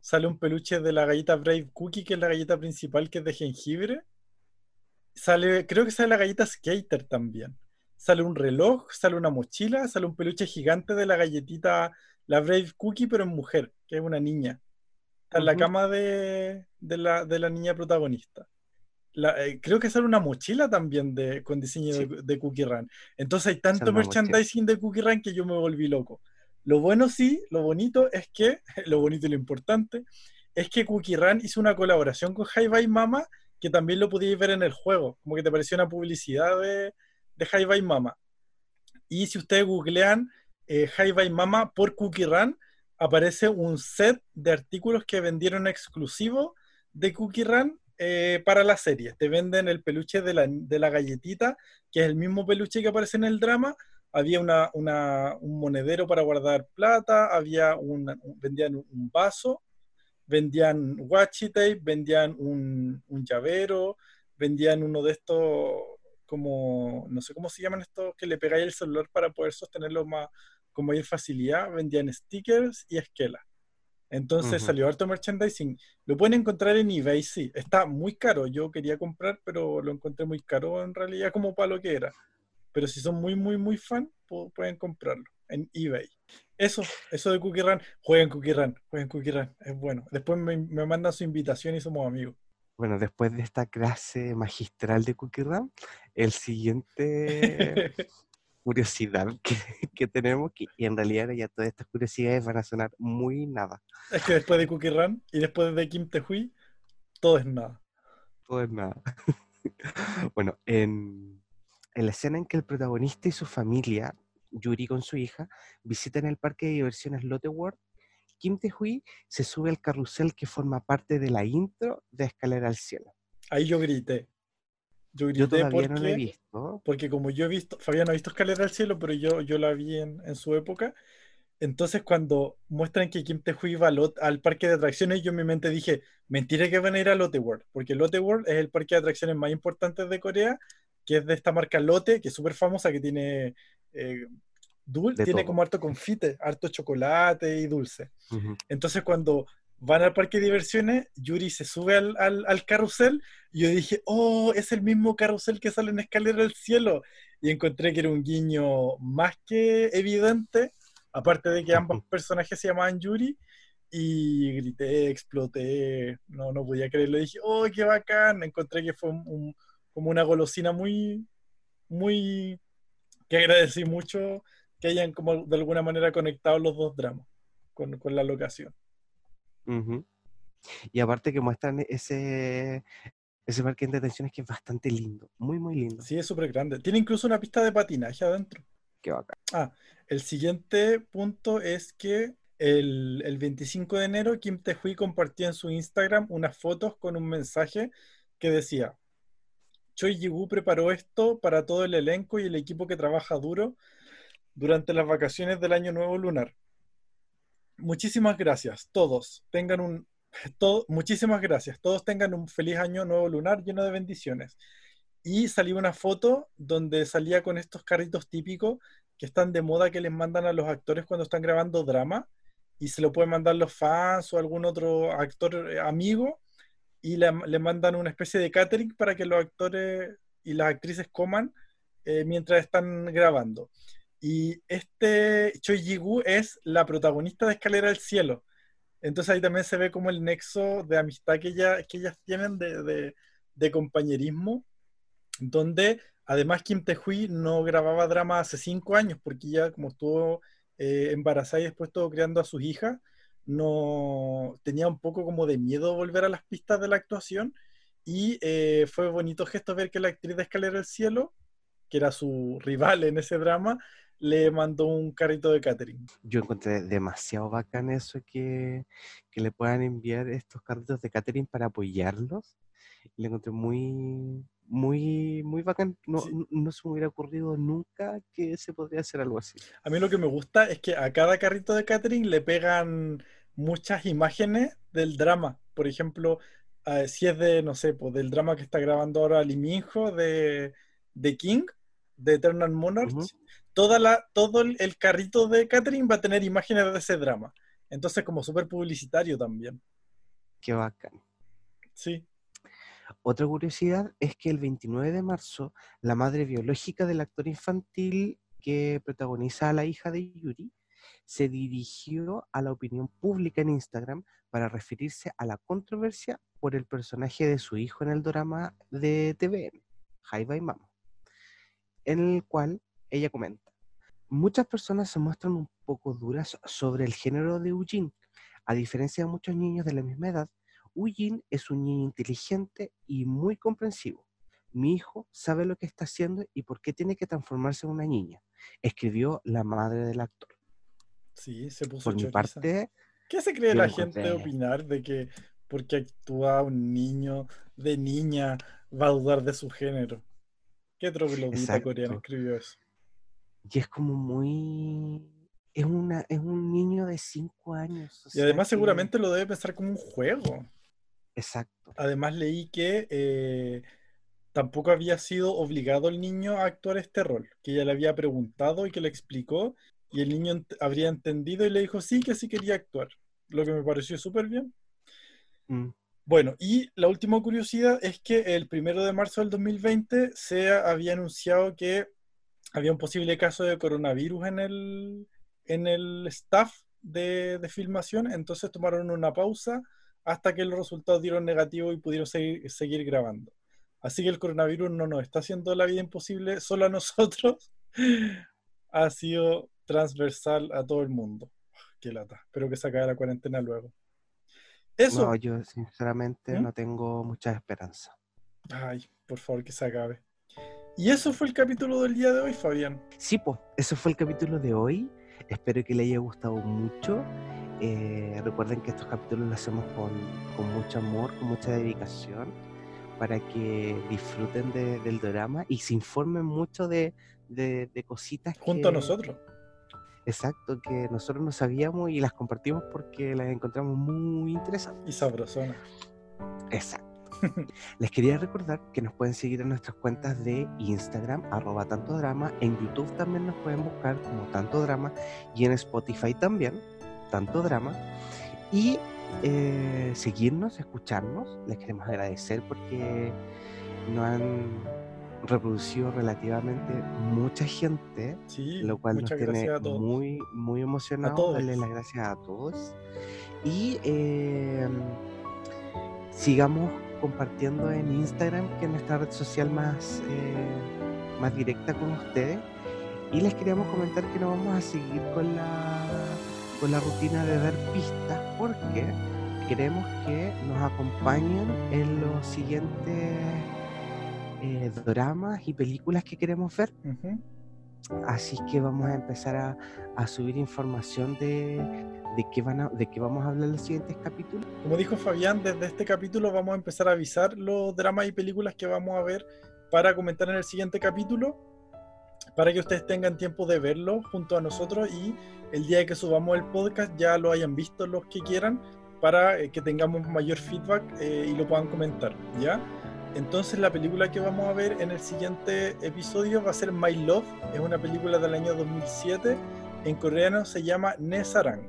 sale un peluche de la galleta Brave Cookie, que es la galleta principal, que es de jengibre. Sale, creo que sale la galleta Skater también. Sale un reloj, sale una mochila, sale un peluche gigante de la galletita, la Brave Cookie, pero en mujer, que es una niña. Está en la cama de, de la, de la niña protagonista. La- eh, creo que sale una mochila también de, con diseño
Sí.
de, de Cookie Run. Entonces hay tanto
mochila.
merchandising de Cookie Run que yo me volví loco. Lo bueno sí, lo bonito es que, <laughs> lo bonito y lo importante, es que Cookie Run hizo una colaboración con Hi Bye Mama que también lo podíais ver en el juego, como que te pareció una publicidad de, de Hi Bye Mama. Y si ustedes googlean eh, Hi Mama por Cookie Run, aparece un set de artículos que vendieron exclusivo de Cookie Run eh, para la serie. Te venden el peluche de la, de la galletita, que es el mismo peluche que aparece en el drama. Había una, una- un monedero para guardar plata, había vendían un vaso, vendían washi tape, vendían un, un llavero, vendían uno de estos como, no sé cómo se llaman estos, que le pegáis el celular para poder sostenerlo más, con mayor facilidad, vendían stickers y esquelas. Entonces salió harto merchandising. Lo pueden encontrar en eBay, sí. Está muy caro. Yo quería comprar, pero lo encontré muy caro en realidad como para lo que era. Pero si son muy, muy, muy fan, pu- pueden comprarlo en eBay. Eso, eso de Cookie Run. Jueguen Cookie Run, jueguen Cookie Run. Es bueno. Después me, me mandan su invitación y somos amigos.
Bueno, después de esta clase magistral de Cookie Run, el siguiente <laughs> curiosidad que, <laughs> que tenemos, que y en realidad ya todas estas curiosidades van a sonar muy nada.
es que después de Cookie Run y después de Kim Tehui, todo es nada.
Todo es nada. <laughs> bueno, en, en la escena en que el protagonista y su familia, Yuri con su hija, visitan el parque de diversiones Lotte World, Kim Tae-hui se sube al carrusel que forma parte de la intro de Escalera al Cielo.
Ahí yo grité. Yo grité
Yo todavía
porque,
no lo he visto.
porque como yo he visto, Fabián no ha visto Escalera al Cielo, pero yo, yo la vi en, en su época. Entonces cuando muestran que Kim Tae-hui va al, al parque de atracciones, yo en mi mente dije, mentira que van a ir a Lotte World, porque Lotte World es el parque de atracciones más importante de Corea, que es de esta marca Lotte, que es súper famosa, que tiene... eh, dul-
De
tiene
todo.
como harto confite, harto chocolate y dulce.
Ujú.
Entonces cuando van al parque de diversiones, Yuri se sube al, al- al carrusel y yo dije, oh, es el mismo carrusel que sale en Escalera al Cielo. Y encontré que era un guiño más que evidente, aparte de que ambos personajes se llamaban Yuri. Y grité, exploté, no, no podía creerlo. Dije, oh, qué bacán. Encontré que fue un- un- como una golosina muy, muy, que agradecí mucho que hayan como de alguna manera conectado los dos dramas con, con la locación.
Y aparte que muestran ese, ese parque de entretenciones que es bastante lindo, muy, muy lindo.
Sí, es súper grande. Tiene incluso una pista de patinaje adentro.
Qué bacán.
Ah, el siguiente punto es que el, el 25 de enero Kim Tae-hui compartió en su Instagram unas fotos con un mensaje que decía, Choi Ji-woo preparó esto para todo el elenco y el equipo que trabaja duro durante las vacaciones del Año Nuevo Lunar. Muchísimas gracias, todos. Tengan un <laughs> todo, muchísimas gracias. Todos tengan un feliz año nuevo lunar lleno de bendiciones. Y salió una foto donde salía con estos carritos típicos que están de moda que les mandan a los actores cuando están grabando drama y se lo pueden mandar los fans o algún otro actor eh, amigo y le, mandan una especie de catering para que los actores y las actrices coman eh, mientras están grabando. Y este Choi Ji-gu es la protagonista de Escalera al Cielo. Entonces ahí también se ve como el nexo de amistad que, que ellas tienen de, de, compañerismo, donde además Kim Tae-hui no grababa drama hace cinco años, porque ya como estuvo eh, embarazada y después estuvo criando a sus hijas, no tenía un poco como de miedo volver a las pistas de la actuación y eh, fue bonito gesto ver que la actriz de Escalera al Cielo, que era su rival en ese drama, le mandó un carrito de catering.
Yo encontré demasiado bacán eso que, que le puedan enviar estos carritos de catering para apoyarlos. Le encontré muy, muy, muy bacán. No,
Sí.
no se me hubiera ocurrido nunca que se podría hacer algo así.
A mí lo que me gusta es que a cada carrito de catering le pegan muchas imágenes del drama. Por ejemplo, eh, si es de, no sé, pues del drama que está grabando ahora Lee Min-ho de, de King, de Eternal Monarch. Toda la, todo el, carrito de catering va a tener imágenes de ese drama. Entonces, como súper publicitario también.
Qué bacán.
Sí.
Otra curiosidad es que el 29 de marzo, la madre biológica del actor infantil que protagoniza a la hija de Yuri se dirigió a la opinión pública en Instagram para referirse a la controversia por el personaje de su hijo en el drama de TVN, Jaiba y Mama, en el cual ella comenta, muchas personas se muestran un poco duras sobre el género de Eugene. A diferencia de muchos niños de la misma edad, Eugene es un niño inteligente y muy comprensivo. Mi hijo sabe lo que está haciendo y por qué tiene que transformarse en una niña, escribió la madre del actor.
Sí, se puso
Por mi parte,
¿Qué se cree la gente de opinar de que porque actúa un niño de niña va a dudar de su género? ¿Qué troglodita coreana escribió eso?
Y es como muy... Es, una, es un niño de 5 años. o
Y
sea
además
que-
seguramente lo debe pensar como un juego.
Exacto.
Además leí que eh, tampoco había sido obligado el niño a actuar este rol, que ella le había preguntado y que le explicó, y el niño ent- habría entendido y le dijo sí, que sí quería actuar, lo que me pareció súper bien.
Mm,
Bueno, y la última curiosidad es que el primero de marzo del 2020 se había anunciado que había un posible caso de coronavirus en el, en el staff de, de filmación, entonces tomaron una pausa hasta que los resultados dieron negativo y pudieron seguir, seguir grabando. Así que el coronavirus no nos está haciendo la vida imposible solo a <laughs> nosotros, ha sido transversal a todo el mundo. Qué lata, espero que se acabe la cuarentena luego. Eso.
No, yo sinceramente
¿Mm?
no tengo mucha esperanza.
Ay, por favor que se acabe. Y eso fue el capítulo del día de hoy, Fabián.
Sí, pues, eso fue el capítulo de hoy. Espero que les haya gustado mucho. Eh, recuerden que estos capítulos los hacemos con, con mucho amor, con mucha dedicación, para que disfruten de- del drama y se informen mucho de, de- de cositas
Junto a nosotros.
Exacto, que nosotros no sabíamos y las compartimos porque las encontramos muy interesantes.
Y sabrosona.
Exacto. <laughs> Les quería recordar que nos pueden seguir en nuestras cuentas de Instagram, arroba tanto drama. En YouTube también nos pueden buscar como tanto drama y en Spotify también, tanto drama. Y eh, seguirnos, escucharnos. Les queremos agradecer porque nos han reproducido relativamente mucha gente,
Sí,
lo cual nos tiene muy, muy emocionados. Darles las gracias a todos. Y eh, sigamos compartiendo en Instagram, que es nuestra red social más, eh, más directa con ustedes. Y les queríamos comentar que no vamos a seguir con la, con la rutina de dar pistas porque queremos que nos acompañen en los siguientes eh, dramas y películas que queremos ver. Así que vamos a empezar a, a subir información de, de, qué van a- de qué vamos a hablar en los siguientes capítulos.
Como dijo Fabián, desde este capítulo vamos a empezar a avisar los dramas y películas que vamos a ver para comentar en el siguiente capítulo, para que ustedes tengan tiempo de verlo junto a nosotros y el día que subamos el podcast ya lo hayan visto los que quieran para eh, que tengamos mayor feedback eh, y lo puedan comentar, ¿ya? Entonces la película que vamos a ver en el siguiente episodio va a ser My Love, es una película del año 2007, en coreano se llama Nesarang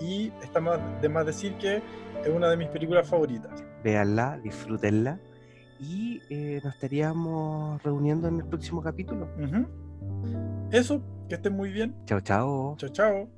y está más de más decir que es una de mis películas favoritas.
Véanla, disfrútenla y eh, nos estaríamos reuniendo en el próximo capítulo.
Eso, que estén muy bien.
Chao, chao.
Chao, chao.